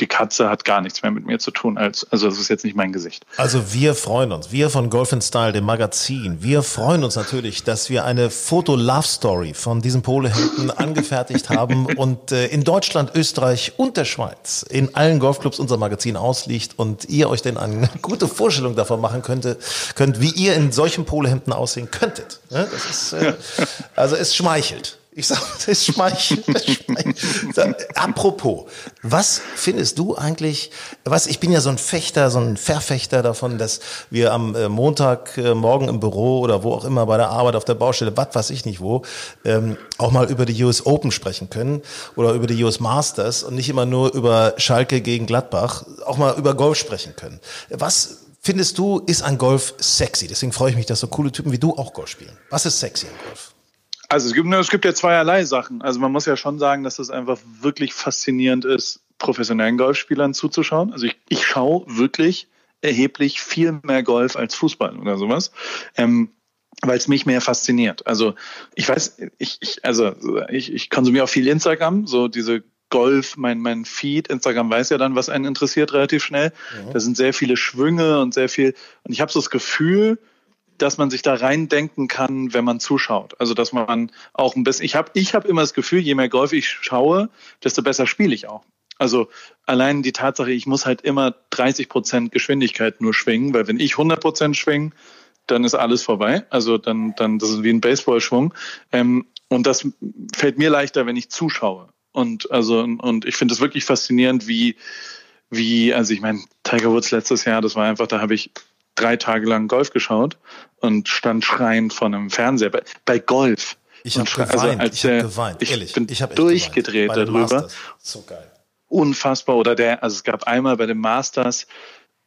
D: die Katze hat gar nichts mehr mit mir zu tun. Als, also das ist jetzt nicht mein Gesicht.
A: Also wir freuen uns, wir von Golf Style, dem Magazin, wir freuen uns natürlich, dass wir eine Foto-Love-Story von diesen Polehemden *laughs* angefertigt haben und äh, in Deutschland, Österreich und der Schweiz in allen Golfclubs unser Magazin ausliegt und ihr euch denn eine *laughs* gute Vorstellung davon machen könnte, könnt, wie ihr in solchen Polehemden aussehen könntet. Ja, das ist, äh, *laughs* also es schmeichelt. Ich sag, *laughs* es schmeichelt. Es schmeichelt. *laughs* Apropos, was findest du eigentlich, was, ich bin ja so ein Fechter, so ein Verfechter davon, dass wir am äh, Montag äh, morgen im Büro oder wo auch immer bei der Arbeit auf der Baustelle, was weiß ich nicht wo, ähm, auch mal über die US Open sprechen können oder über die US Masters und nicht immer nur über Schalke gegen Gladbach, auch mal über Golf sprechen können. Was findest du, ist an Golf sexy? Deswegen freue ich mich, dass so coole Typen wie du auch Golf spielen. Was ist sexy an Golf?
D: Also es gibt, es gibt ja zweierlei Sachen. Also man muss ja schon sagen, dass es einfach wirklich faszinierend ist, professionellen Golfspielern zuzuschauen. Also ich, ich schaue wirklich erheblich viel mehr Golf als Fußball oder sowas. Ähm, weil es mich mehr fasziniert. Also ich weiß, ich, ich also ich, ich konsumiere auch viel Instagram, so diese Golf, mein, mein Feed, Instagram weiß ja dann, was einen interessiert relativ schnell. Da sind sehr viele Schwünge und sehr viel. Und ich habe so das Gefühl, dass man sich da reindenken kann, wenn man zuschaut. Also dass man auch ein bisschen, ich habe ich hab immer das Gefühl, je mehr Golf ich schaue, desto besser spiele ich auch. Also allein die Tatsache, ich muss halt immer 30 Prozent Geschwindigkeit nur schwingen, weil wenn ich 100 Prozent schwinge, dann ist alles vorbei. Also dann, dann das ist wie ein Baseballschwung. Ähm, und das fällt mir leichter, wenn ich zuschaue. Und also und ich finde es wirklich faszinierend, wie wie also ich meine Tiger Woods letztes Jahr, das war einfach, da habe ich drei Tage lang Golf geschaut und stand schreiend vor einem Fernseher bei, bei Golf.
A: Ich habe
D: schrei- also
A: geweint,
D: als
A: ich habe geweint,
D: ich
A: ehrlich.
D: bin
A: ich hab echt
D: durchgedreht
A: geweint.
D: Darüber.
A: So geil.
D: unfassbar. Oder der, also es gab einmal bei dem Masters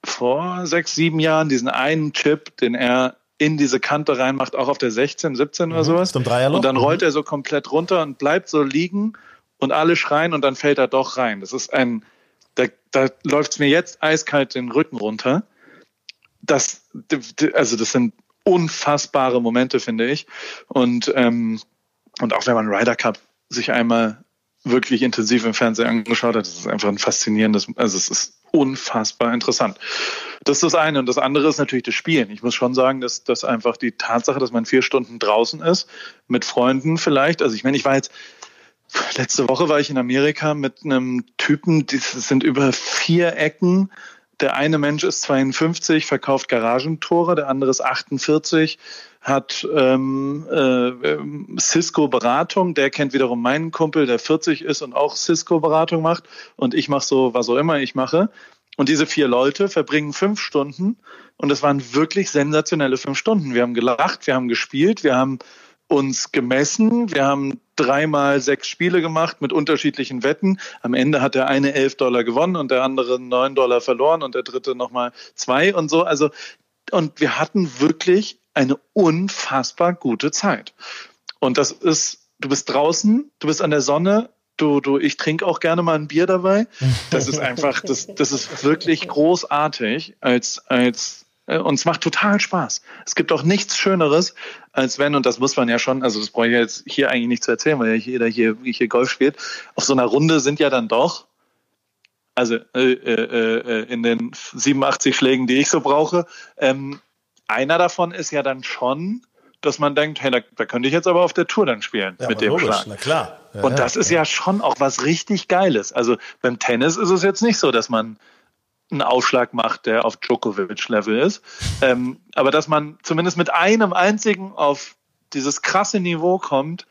D: vor sechs, sieben Jahren diesen einen Chip, den er in diese Kante reinmacht, auch auf der 16, 17 oder sowas.
A: Dem Dreierloch?
D: Und dann
A: Mhm.
D: rollt er so komplett runter und bleibt so liegen und alle schreien und dann fällt er doch rein. Das ist ein, da, da läuft es mir jetzt eiskalt den Rücken runter. Das, also das sind unfassbare Momente, finde ich. Und, ähm, und auch wenn man Ryder Cup sich einmal wirklich intensiv im Fernsehen angeschaut hat, das ist einfach ein faszinierendes, also es ist unfassbar interessant. Das ist das eine. Und das andere ist natürlich das Spielen. Ich muss schon sagen, dass, dass einfach die Tatsache, dass man vier Stunden draußen ist, mit Freunden vielleicht. Also ich meine, ich war jetzt, letzte Woche war ich in Amerika mit einem Typen, die sind über vier Ecken der eine Mensch ist 52, verkauft Garagentore, der andere ist 48, hat ähm, äh, Cisco-Beratung. Der kennt wiederum meinen Kumpel, der 40 ist und auch Cisco-Beratung macht. Und ich mache so, was auch immer ich mache. Und diese vier Leute verbringen fünf Stunden und es waren wirklich sensationelle fünf Stunden. Wir haben gelacht, wir haben gespielt, wir haben uns gemessen. Wir haben dreimal sechs Spiele gemacht mit unterschiedlichen Wetten. Am Ende hat der eine elf Dollar gewonnen und der andere neun Dollar verloren und der dritte nochmal zwei und so. Also, und wir hatten wirklich eine unfassbar gute Zeit. Und das ist, du bist draußen, du bist an der Sonne, du, du, ich trinke auch gerne mal ein Bier dabei. Das ist einfach, das, das ist wirklich großartig als, als und es macht total Spaß. Es gibt auch nichts Schöneres, als wenn, und das muss man ja schon, also das brauche ich jetzt hier eigentlich nicht zu erzählen, weil ja jeder hier, hier Golf spielt. Auf so einer Runde sind ja dann doch, also äh, äh, äh in den 87 Schlägen, die ich so brauche, ähm, einer davon ist ja dann schon, dass man denkt, hey, da, da könnte ich jetzt aber auf der Tour dann spielen ja, mit dem logisch, Schlag.
A: Na klar.
D: Ja, und das ja, ist ja schon auch was richtig Geiles. Also beim Tennis ist es jetzt nicht so, dass man einen Aufschlag macht, der auf Djokovic-Level ist. Ähm, aber dass man zumindest mit einem einzigen auf dieses krasse Niveau kommt,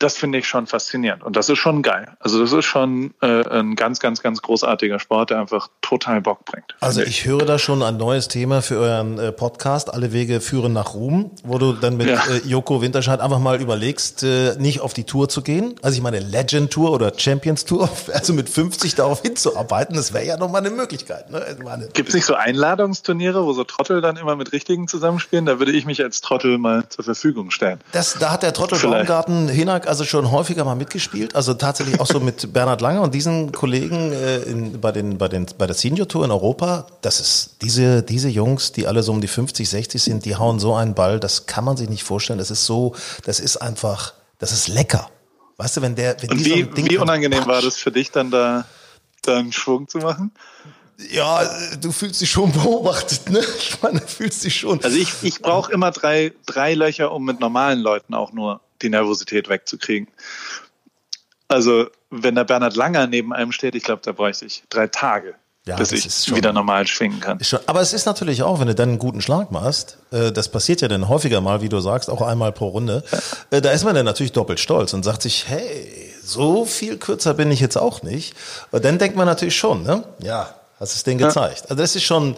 D: das finde ich schon faszinierend und das ist schon geil. Also das ist schon äh, ein ganz, ganz, ganz großartiger Sport, der einfach total Bock bringt.
A: Also ich höre da schon ein neues Thema für euren äh, Podcast, Alle Wege führen nach Ruhm, wo du dann mit ja. äh, Joko Winterscheid einfach mal überlegst, äh, nicht auf die Tour zu gehen. Also ich meine Legend Tour oder Champions Tour, *laughs* also mit 50 darauf hinzuarbeiten, das wäre ja nochmal eine Möglichkeit. Ne?
D: Gibt es nicht so Einladungsturniere, wo so Trottel dann immer mit Richtigen zusammenspielen? Da würde ich mich als Trottel mal zur Verfügung stellen.
A: Das, da hat der Trottel Baumgarten Hinak also schon häufiger mal mitgespielt, also tatsächlich auch so mit *laughs* Bernhard Lange und diesen Kollegen äh, in, bei, den, bei, den, bei der Senior Tour in Europa. Das ist diese, diese Jungs, die alle so um die 50, 60 sind, die hauen so einen Ball, das kann man sich nicht vorstellen. Das ist so, das ist einfach, das ist lecker. Weißt du, wenn der. Wenn
D: und wie, so wie unangenehm war das für dich, dann da, da einen Schwung zu machen?
A: Ja, du fühlst dich schon beobachtet, ne? Ich meine, du fühlst dich schon.
D: Also ich, ich brauche immer drei, drei Löcher, um mit normalen Leuten auch nur die Nervosität wegzukriegen. Also, wenn der Bernhard Langer neben einem steht, ich glaube, da bräuchte ich drei Tage, ja, bis ich schon, wieder normal schwingen kann.
A: Schon, aber es ist natürlich auch, wenn du dann einen guten Schlag machst, äh, das passiert ja dann häufiger mal, wie du sagst, auch einmal pro Runde, ja. äh, da ist man dann natürlich doppelt stolz und sagt sich, hey, so viel kürzer bin ich jetzt auch nicht. Und dann denkt man natürlich schon, ne? Ja, hast es denen gezeigt. Also das ist schon,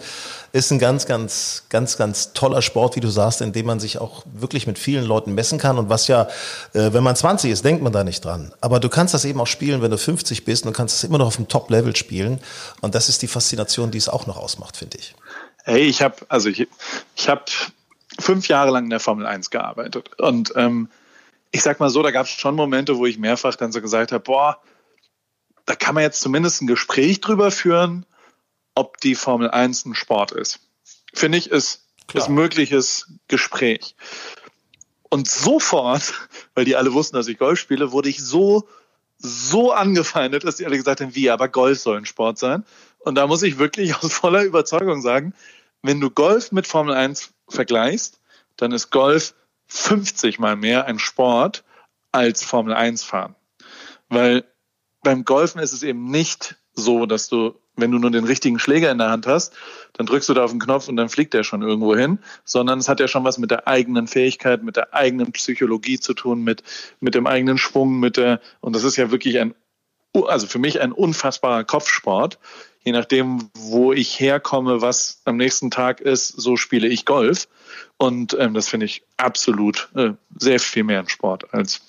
A: ist ein ganz, ganz, ganz, ganz toller Sport, wie du sagst, in dem man sich auch wirklich mit vielen Leuten messen kann. Und was ja, äh, wenn man 20 ist, denkt man da nicht dran. Aber du kannst das eben auch spielen, wenn du 50 bist und du kannst es immer noch auf dem Top-Level spielen. Und das ist die Faszination, die es auch noch ausmacht, finde ich.
D: Hey, ich habe, also ich, ich habe fünf Jahre lang in der Formel 1 gearbeitet. Und ähm, ich sag mal so, da gab es schon Momente, wo ich mehrfach dann so gesagt habe, boah, da kann man jetzt zumindest ein Gespräch drüber führen, ob die Formel 1 ein Sport ist. Finde ich, ist, ist mögliches Gespräch. Und sofort, *laughs* weil die alle wussten, dass ich Golf spiele, wurde ich so, so angefeindet, dass die alle gesagt haben, wie, aber Golf soll ein Sport sein. Und da muss ich wirklich aus voller Überzeugung sagen, wenn du Golf mit Formel 1 vergleichst, dann ist Golf 50 mal mehr ein Sport als Formel 1 fahren. Weil beim Golfen ist es eben nicht so, dass du wenn du nur den richtigen Schläger in der Hand hast, dann drückst du da auf den Knopf und dann fliegt der schon irgendwo hin, sondern es hat ja schon was mit der eigenen Fähigkeit, mit der eigenen Psychologie zu tun, mit, mit dem eigenen Schwung, mit der, und das ist ja wirklich ein, also für mich ein unfassbarer Kopfsport. Je nachdem, wo ich herkomme, was am nächsten Tag ist, so spiele ich Golf. Und ähm, das finde ich absolut äh, sehr viel mehr ein Sport als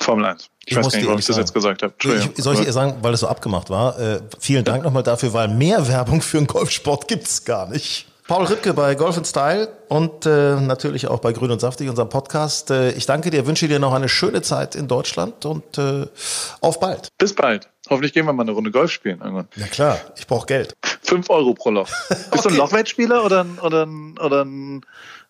D: Formel 1. Ich, ich weiß gar nicht, warum ich das jetzt gesagt habe.
A: Ich, soll ich ihr sagen, weil es so abgemacht war? Äh, vielen Dank nochmal dafür, weil mehr Werbung für einen Golfsport gibt's gar nicht. Paul Ripke bei Golf Style und äh, natürlich auch bei Grün und Saftig, unserem Podcast. Äh, ich danke dir, wünsche dir noch eine schöne Zeit in Deutschland und äh, auf bald.
D: Bis bald. Hoffentlich gehen wir mal eine Runde Golf spielen irgendwann.
A: Ja klar, ich brauche Geld.
D: Fünf Euro pro Loch. *laughs* Bist okay. du ein Lochwettspieler oder ein, oder ein, oder ein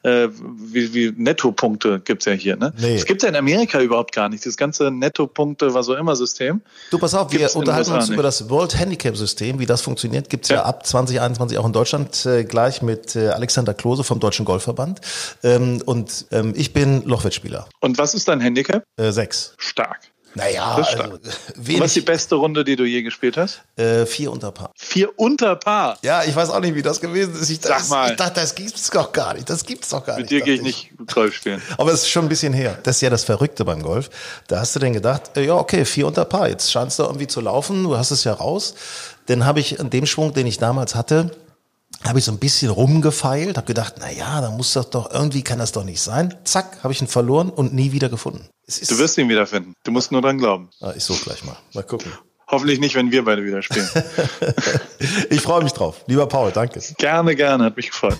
D: äh, wie, wie Nettopunkte gibt's ja hier, ne? Nee. Das gibt's ja in Amerika überhaupt gar nicht. Das ganze Nettopunkte, was auch immer System.
A: Du, pass auf, wir unterhalten uns nicht. über das World Handicap System, wie das funktioniert. Gibt's ja. ja ab 2021 auch in Deutschland äh, gleich mit äh, Alexander Klose vom Deutschen Golfverband. Ähm, und ähm, ich bin Lochwettspieler.
D: Und was ist dein Handicap?
A: Äh, sechs.
D: Stark.
A: Naja, also,
D: wenig, was ist die beste Runde, die du je gespielt hast?
A: Äh, vier unter Paar.
D: Vier unter Paar?
A: Ja, ich weiß auch nicht, wie das gewesen ist. Ich,
D: Sag
A: das,
D: mal.
A: ich dachte, das gibt's doch gar nicht. Das gibt's doch gar
D: Mit
A: nicht.
D: Mit dir gehe ich nicht Golf spielen. *laughs*
A: Aber es ist schon ein bisschen her. Das ist ja das Verrückte beim Golf. Da hast du denn gedacht, äh, ja, okay, vier unter Paar. Jetzt scheint es da irgendwie zu laufen. Du hast es ja raus. Dann habe ich an dem Schwung, den ich damals hatte, habe ich so ein bisschen rumgefeilt, habe gedacht, na ja, da muss das doch irgendwie kann das doch nicht sein. Zack, habe ich ihn verloren und nie wieder gefunden.
D: du wirst ihn wiederfinden. Du musst nur dran glauben.
A: Ah, ich suche gleich mal. Mal gucken.
D: Hoffentlich nicht, wenn wir beide wieder spielen. *laughs*
A: ich freue mich drauf. Lieber Paul, danke.
D: Gerne, gerne. Hat mich gefreut.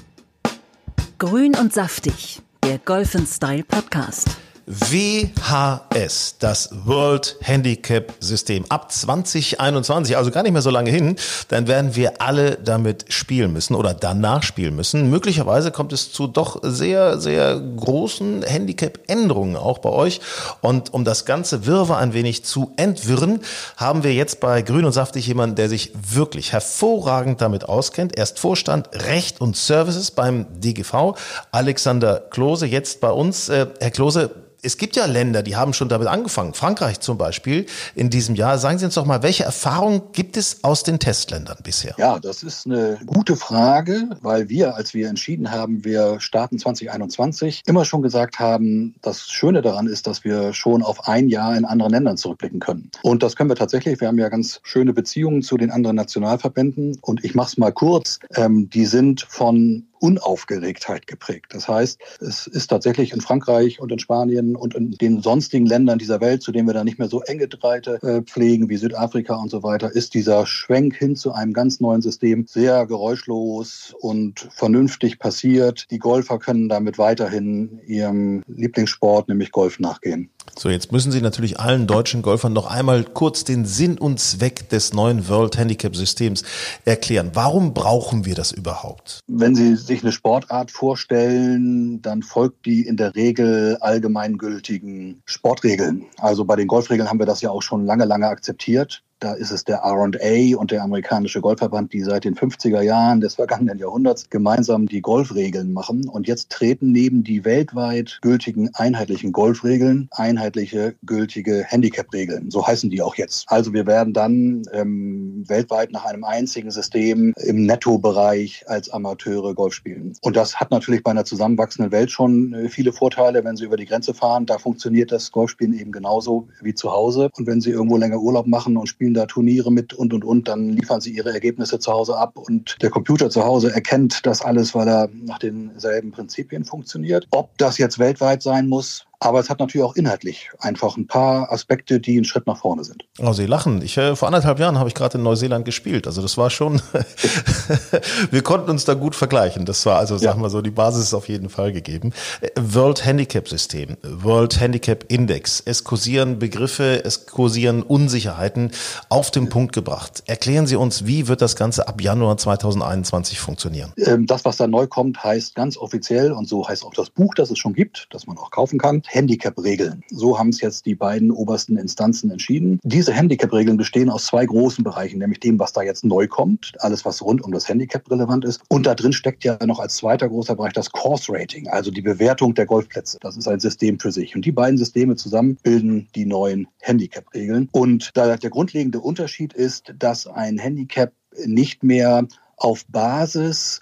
B: Grün und saftig. Der Golf Style Podcast.
A: WHS, das World Handicap System. Ab 2021, also gar nicht mehr so lange hin, dann werden wir alle damit spielen müssen oder danach spielen müssen. Möglicherweise kommt es zu doch sehr, sehr großen Handicap-Änderungen auch bei euch. Und um das ganze Wirrwarr ein wenig zu entwirren, haben wir jetzt bei Grün und Saftig jemanden, der sich wirklich hervorragend damit auskennt. Er ist Vorstand Recht und Services beim DGV. Alexander Klose, jetzt bei uns. Äh, Herr Klose, es gibt ja Länder, die haben schon damit angefangen. Frankreich zum Beispiel in diesem Jahr. Sagen Sie uns doch mal, welche Erfahrungen gibt es aus den Testländern bisher?
E: Ja, das ist eine gute Frage, weil wir, als wir entschieden haben, wir starten 2021, immer schon gesagt haben, das Schöne daran ist, dass wir schon auf ein Jahr in anderen Ländern zurückblicken können. Und das können wir tatsächlich. Wir haben ja ganz schöne Beziehungen zu den anderen Nationalverbänden. Und ich mache es mal kurz. Ähm, die sind von Unaufgeregtheit geprägt. Das heißt, es ist tatsächlich in Frankreich und in Spanien und in den sonstigen Ländern dieser Welt, zu denen wir da nicht mehr so enge Dreite äh, pflegen wie Südafrika und so weiter, ist dieser Schwenk hin zu einem ganz neuen System sehr geräuschlos und vernünftig passiert. Die Golfer können damit weiterhin ihrem Lieblingssport, nämlich Golf, nachgehen.
A: So, jetzt müssen Sie natürlich allen deutschen Golfern noch einmal kurz den Sinn und Zweck des neuen World Handicap Systems erklären. Warum brauchen wir das überhaupt?
E: Wenn Sie sich eine Sportart vorstellen, dann folgt die in der Regel allgemeingültigen Sportregeln. Also bei den Golfregeln haben wir das ja auch schon lange, lange akzeptiert. Da ist es der R&A und der amerikanische Golfverband, die seit den 50er Jahren des vergangenen Jahrhunderts gemeinsam die Golfregeln machen. Und jetzt treten neben die weltweit gültigen einheitlichen Golfregeln einheitliche gültige Handicap-Regeln. So heißen die auch jetzt. Also wir werden dann ähm, weltweit nach einem einzigen System im Nettobereich als Amateure Golf spielen. Und das hat natürlich bei einer zusammenwachsenden Welt schon äh, viele Vorteile, wenn Sie über die Grenze fahren. Da funktioniert das Golfspielen eben genauso wie zu Hause. Und wenn Sie irgendwo länger Urlaub machen und spielen, spielen da Turniere mit und und und, dann liefern sie ihre Ergebnisse zu Hause ab und der Computer zu Hause erkennt das alles, weil er nach denselben Prinzipien funktioniert. Ob das jetzt weltweit sein muss, aber es hat natürlich auch inhaltlich einfach ein paar Aspekte, die einen Schritt nach vorne sind.
A: Oh, Sie lachen. Ich, äh, vor anderthalb Jahren habe ich gerade in Neuseeland gespielt. Also das war schon, *laughs* *laughs* wir konnten uns da gut vergleichen. Das war also, sagen wir so, die Basis ist auf jeden Fall gegeben. Äh, World Handicap System, World Handicap Index. Es kursieren Begriffe, es kursieren Unsicherheiten auf den Punkt gebracht. Erklären Sie uns, wie wird das Ganze ab Januar 2021 funktionieren?
E: Ähm, das, was da neu kommt, heißt ganz offiziell und so heißt auch das Buch, das es schon gibt, das man auch kaufen kann, Handicap-Regeln. So haben es jetzt die beiden obersten Instanzen entschieden. Diese Handicap-Regeln bestehen aus zwei großen Bereichen, nämlich dem, was da jetzt neu kommt, alles, was rund um das Handicap relevant ist. Und da drin steckt ja noch als zweiter großer Bereich das Course-Rating, also die Bewertung der Golfplätze. Das ist ein System für sich. Und die beiden Systeme zusammen bilden die neuen Handicap-Regeln. Und da der grundlegende Unterschied ist, dass ein Handicap nicht mehr auf Basis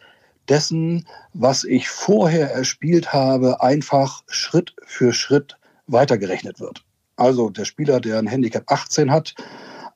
E: dessen, was ich vorher erspielt habe, einfach Schritt für Schritt weitergerechnet wird. Also der Spieler, der ein Handicap 18 hat,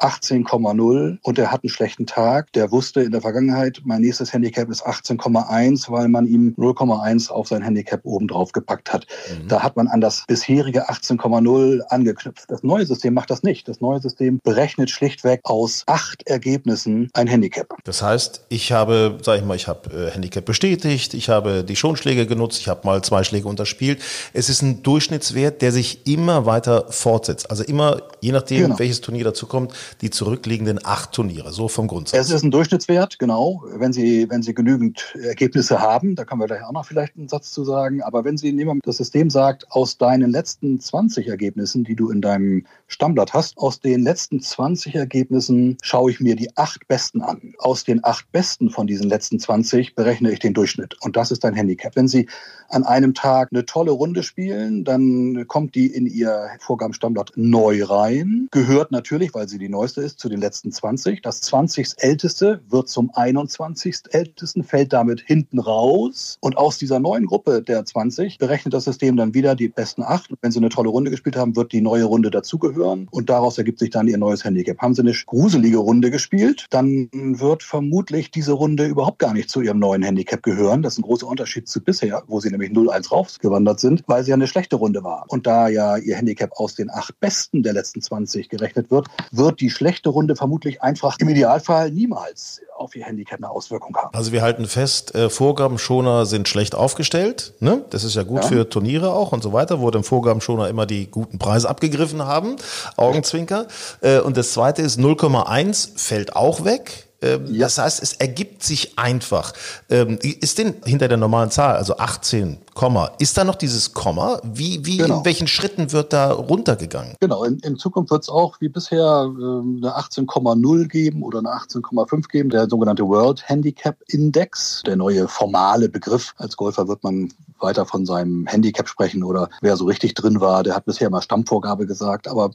E: 18,0 und er hat einen schlechten Tag. Der wusste in der Vergangenheit, mein nächstes Handicap ist 18,1, weil man ihm 0,1 auf sein Handicap oben drauf gepackt hat. Mhm. Da hat man an das bisherige 18,0 angeknüpft. Das neue System macht das nicht. Das neue System berechnet schlichtweg aus acht Ergebnissen ein Handicap.
A: Das heißt, ich habe, sag ich mal, ich habe äh, Handicap bestätigt, ich habe die Schonschläge genutzt, ich habe mal zwei Schläge unterspielt. Es ist ein Durchschnittswert, der sich immer weiter fortsetzt. Also immer, je nachdem, genau. welches Turnier dazu kommt, die zurückliegenden acht Turniere, so vom Grundsatz.
E: Es ist ein Durchschnittswert, genau. Wenn Sie, wenn Sie genügend Ergebnisse haben, da können wir gleich auch noch vielleicht einen Satz zu sagen, aber wenn Sie, nehmen das System sagt, aus deinen letzten 20 Ergebnissen, die du in deinem Stammblatt hast, aus den letzten 20 Ergebnissen schaue ich mir die acht besten an. Aus den acht besten von diesen letzten 20 berechne ich den Durchschnitt. Und das ist dein Handicap. Wenn Sie an einem Tag eine tolle Runde spielen, dann kommt die in Ihr Vorgabenstammblatt neu rein. Gehört natürlich, weil sie die neueste ist, zu den letzten 20. Das 20. älteste wird zum 21. ältesten, fällt damit hinten raus. Und aus dieser neuen Gruppe der 20 berechnet das System dann wieder die besten acht. Und wenn Sie eine tolle Runde gespielt haben, wird die neue Runde dazugehören. Und daraus ergibt sich dann Ihr neues Handicap. Haben Sie eine gruselige Runde gespielt, dann wird vermutlich diese Runde überhaupt gar nicht zu Ihrem neuen Handicap gehören. Das ist ein großer Unterschied zu bisher, wo Sie nämlich 0-1 rausgewandert sind, weil sie ja eine schlechte Runde war. Und da ja ihr Handicap aus den acht besten der letzten 20 gerechnet wird, wird die schlechte Runde vermutlich einfach im Idealfall niemals auf ihr Handicap eine Auswirkung haben.
A: Also wir halten fest, äh, Vorgabenschoner sind schlecht aufgestellt. Ne? Das ist ja gut ja. für Turniere auch und so weiter, wo dem Vorgabenschoner immer die guten Preise abgegriffen haben. Augenzwinker. Äh, und das zweite ist 0,1 fällt auch weg. Ähm, ja. Das heißt, es ergibt sich einfach. Ähm, ist denn hinter der normalen Zahl, also 18, Komma, ist da noch dieses Komma? Wie, wie genau. in welchen Schritten wird da runtergegangen?
E: Genau, in, in Zukunft wird es auch wie bisher ähm, eine 18,0 geben oder eine 18,5 geben, der sogenannte World Handicap Index, der neue formale Begriff. Als Golfer wird man weiter von seinem Handicap sprechen oder wer so richtig drin war, der hat bisher mal Stammvorgabe gesagt, aber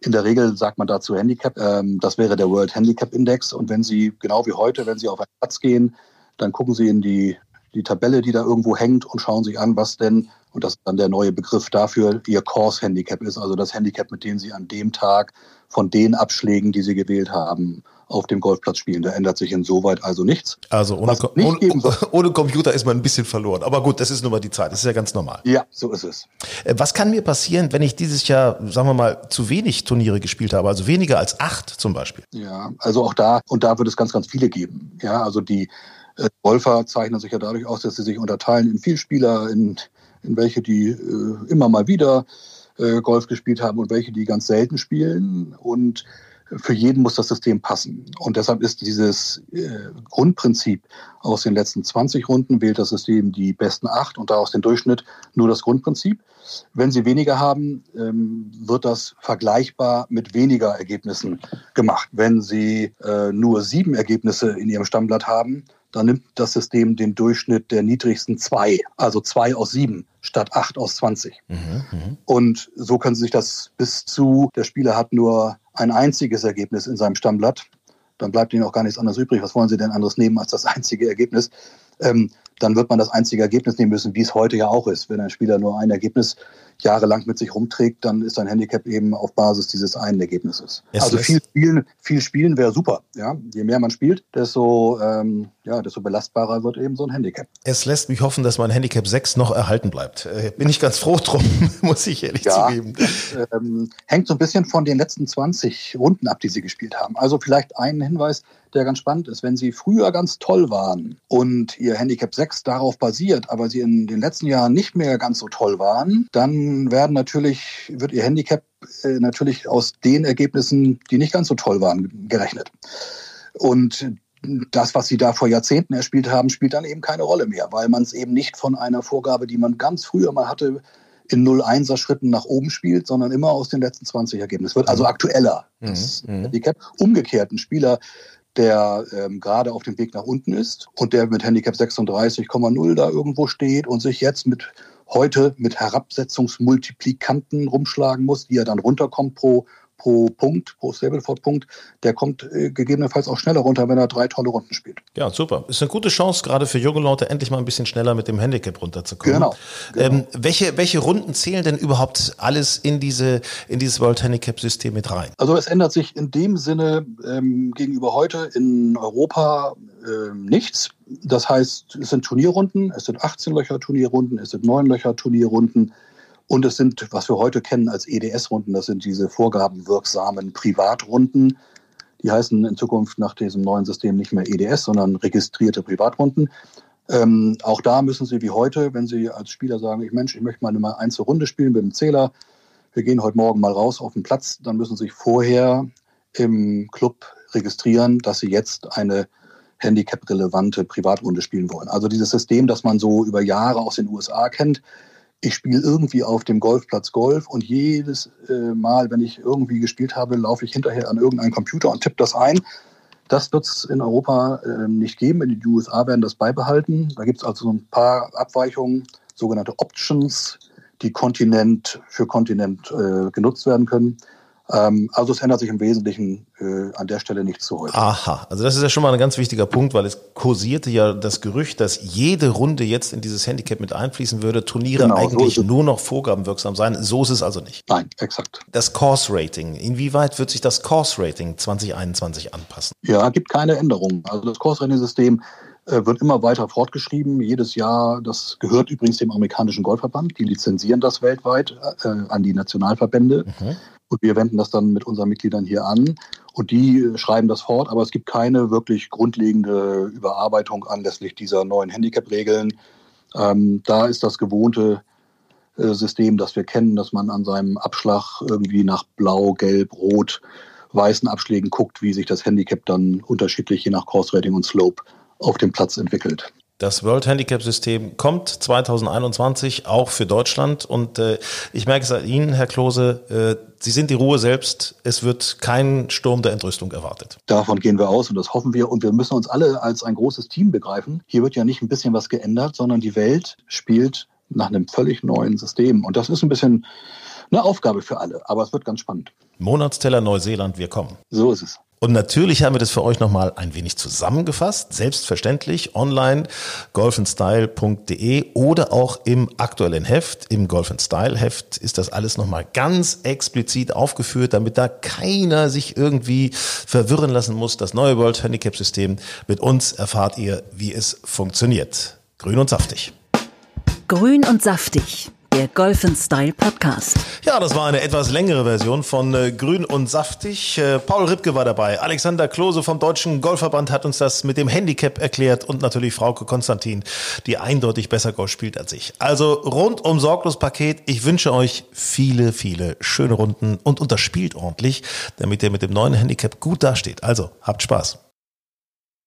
E: in der Regel sagt man dazu Handicap. Ähm, das wäre der World Handicap Index und wenn Sie, genau wie heute, wenn Sie auf einen Platz gehen, dann gucken Sie in die, die Tabelle, die da irgendwo hängt und schauen sich an, was denn, und das ist dann der neue Begriff dafür, Ihr Course Handicap ist, also das Handicap, mit dem Sie an dem Tag von den Abschlägen, die Sie gewählt haben, auf dem Golfplatz spielen. Da ändert sich insoweit also nichts.
A: Also ohne, ohne, *laughs* ohne, Computer ist man ein bisschen verloren. Aber gut, das ist nun mal die Zeit. Das ist ja ganz normal.
E: Ja, so ist es.
A: Äh, was kann mir passieren, wenn ich dieses Jahr, sagen wir mal, zu wenig Turniere gespielt habe? Also weniger als acht zum Beispiel.
E: Ja, also auch da, und da wird es ganz, ganz viele geben. Ja, also die äh, Golfer zeichnen sich ja dadurch aus, dass sie sich unterteilen in Vielspieler, in, in welche, die äh, immer mal wieder äh, Golf gespielt haben und welche, die ganz selten spielen. Und für jeden muss das System passen. Und deshalb ist dieses äh, Grundprinzip aus den letzten 20 Runden, wählt das System die besten acht und daraus den Durchschnitt nur das Grundprinzip. Wenn Sie weniger haben, ähm, wird das vergleichbar mit weniger Ergebnissen gemacht. Wenn Sie äh, nur sieben Ergebnisse in Ihrem Stammblatt haben, dann nimmt das System den Durchschnitt der niedrigsten zwei, also zwei aus sieben statt acht aus 20. Mhm, mhm, und so können Sie sich das bis zu, der Spieler hat nur ein einziges Ergebnis in seinem Stammblatt, dann bleibt Ihnen auch gar nichts anderes übrig. Was wollen Sie denn anderes nehmen als das *laughs* einzige Ergebnis? Ähm, dann wird man das einzige Ergebnis nehmen müssen, wie es heute ja auch ist. Wenn ein Spieler nur ein Ergebnis jahrelang mit sich rumträgt, dann ist sein Handicap eben auf Basis dieses einen Ergebnisses. Es also viel spielen, viel spielen wäre super. Ja? Je mehr man spielt, desto, ähm, ja, desto belastbarer wird eben so ein Handicap.
A: Es lässt mich hoffen, dass mein Handicap 6 noch erhalten bleibt. Äh, bin ich ganz froh drum, *laughs* muss ich ehrlich ja, zugeben.
E: Das, ähm, hängt so ein bisschen von den letzten 20 Runden ab, die Sie gespielt haben. Also vielleicht einen Hinweis, der ganz spannend ist. Wenn Sie früher ganz toll waren und Ihr Handicap 6 darauf basiert, aber Sie in den letzten Jahren nicht mehr ganz so toll waren, dann werden natürlich, wird Ihr Handicap äh, natürlich aus den Ergebnissen, die nicht ganz so toll waren, gerechnet. Und das, was sie da vor Jahrzehnten erspielt haben, spielt dann eben keine Rolle mehr, weil man es eben nicht von einer Vorgabe, die man ganz früher mal hatte, in 0-1er Schritten nach oben spielt, sondern immer aus den letzten 20 Ergebnissen. Es wird also aktueller, das mhm. Handicap. Umgekehrt, ein Spieler, der ähm, gerade auf dem Weg nach unten ist und der mit Handicap 36,0 da irgendwo steht und sich jetzt mit heute mit Herabsetzungsmultiplikanten rumschlagen muss, die er dann runterkommt pro pro Punkt, pro Stableford-Punkt, der kommt äh, gegebenenfalls auch schneller runter, wenn er drei tolle Runden spielt.
A: Ja, super. Ist eine gute Chance, gerade für junge Leute, endlich mal ein bisschen schneller mit dem Handicap runterzukommen.
E: Genau. genau.
A: Ähm, welche, welche Runden zählen denn überhaupt alles in, diese, in dieses World Handicap-System mit rein?
E: Also es ändert sich in dem Sinne ähm, gegenüber heute in Europa äh, nichts. Das heißt, es sind Turnierrunden, es sind 18 Löcher Turnierrunden, es sind 9 Löcher Turnierrunden. Und es sind, was wir heute kennen als EDS-Runden, das sind diese vorgabenwirksamen Privatrunden. Die heißen in Zukunft nach diesem neuen System nicht mehr EDS, sondern registrierte Privatrunden. Ähm, auch da müssen Sie wie heute, wenn Sie als Spieler sagen, ich Mensch, ich möchte mal eine einzelne Runde spielen mit dem Zähler, wir gehen heute Morgen mal raus auf den Platz, dann müssen Sie sich vorher im Club registrieren, dass Sie jetzt eine handicap-relevante Privatrunde spielen wollen. Also dieses System, das man so über Jahre aus den USA kennt, ich spiele irgendwie auf dem Golfplatz Golf und jedes äh, Mal, wenn ich irgendwie gespielt habe, laufe ich hinterher an irgendeinen Computer und tippe das ein. Das wird es in Europa äh, nicht geben. In den USA werden das beibehalten. Da gibt es also so ein paar Abweichungen, sogenannte Options, die Kontinent für Kontinent äh, genutzt werden können. Ähm, also es ändert sich im Wesentlichen äh, an der Stelle nichts zu heute.
A: Aha, also das ist ja schon mal ein ganz wichtiger Punkt, weil es kursierte ja das Gerücht, dass jede Runde jetzt in dieses Handicap mit einfließen würde, Turniere genau, eigentlich so nur noch vorgabenwirksam sein. So ist es also nicht.
E: Nein, exakt.
A: Das Course Rating, inwieweit wird sich das Course Rating 2021 anpassen?
E: Ja, gibt keine Änderungen. Also das Course Rating System äh, wird immer weiter fortgeschrieben. Jedes Jahr, das gehört übrigens dem amerikanischen Golfverband, die lizenzieren das weltweit äh, an die Nationalverbände. Mhm. Und wir wenden das dann mit unseren Mitgliedern hier an und die schreiben das fort, aber es gibt keine wirklich grundlegende Überarbeitung anlässlich dieser neuen Handicap-Regeln. Ähm, da ist das gewohnte äh, System, das wir kennen, dass man an seinem Abschlag irgendwie nach Blau, Gelb, Rot, weißen Abschlägen guckt, wie sich das Handicap dann unterschiedlich je nach Course Rating und Slope auf dem Platz entwickelt.
A: Das World Handicap System kommt 2021 auch für Deutschland und äh, ich merke es an Ihnen, Herr Klose, äh, Sie sind die Ruhe selbst. Es wird kein Sturm der Entrüstung erwartet.
E: Davon gehen wir aus und das hoffen wir und wir müssen uns alle als ein großes Team begreifen. Hier wird ja nicht ein bisschen was geändert, sondern die Welt spielt nach einem völlig neuen System und das ist ein bisschen eine Aufgabe für alle, aber es wird ganz spannend.
A: Monatsteller Neuseeland, wir kommen.
E: So ist es.
A: Und natürlich haben wir das für euch nochmal ein wenig zusammengefasst, selbstverständlich online golfenstyle.de oder auch im aktuellen Heft, im Golf Style Heft ist das alles nochmal ganz explizit aufgeführt, damit da keiner sich irgendwie verwirren lassen muss. Das neue World Handicap System mit uns erfahrt ihr, wie es funktioniert. Grün und saftig.
B: Grün und saftig der Golf Style Podcast.
A: Ja, das war eine etwas längere Version von äh, Grün und Saftig. Äh, Paul Ripke war dabei. Alexander Klose vom Deutschen Golfverband hat uns das mit dem Handicap erklärt und natürlich Frauke Konstantin, die eindeutig besser Golf spielt als ich. Also rundum sorglos Paket. Ich wünsche euch viele, viele schöne Runden und unterspielt ordentlich, damit ihr mit dem neuen Handicap gut dasteht. Also habt Spaß.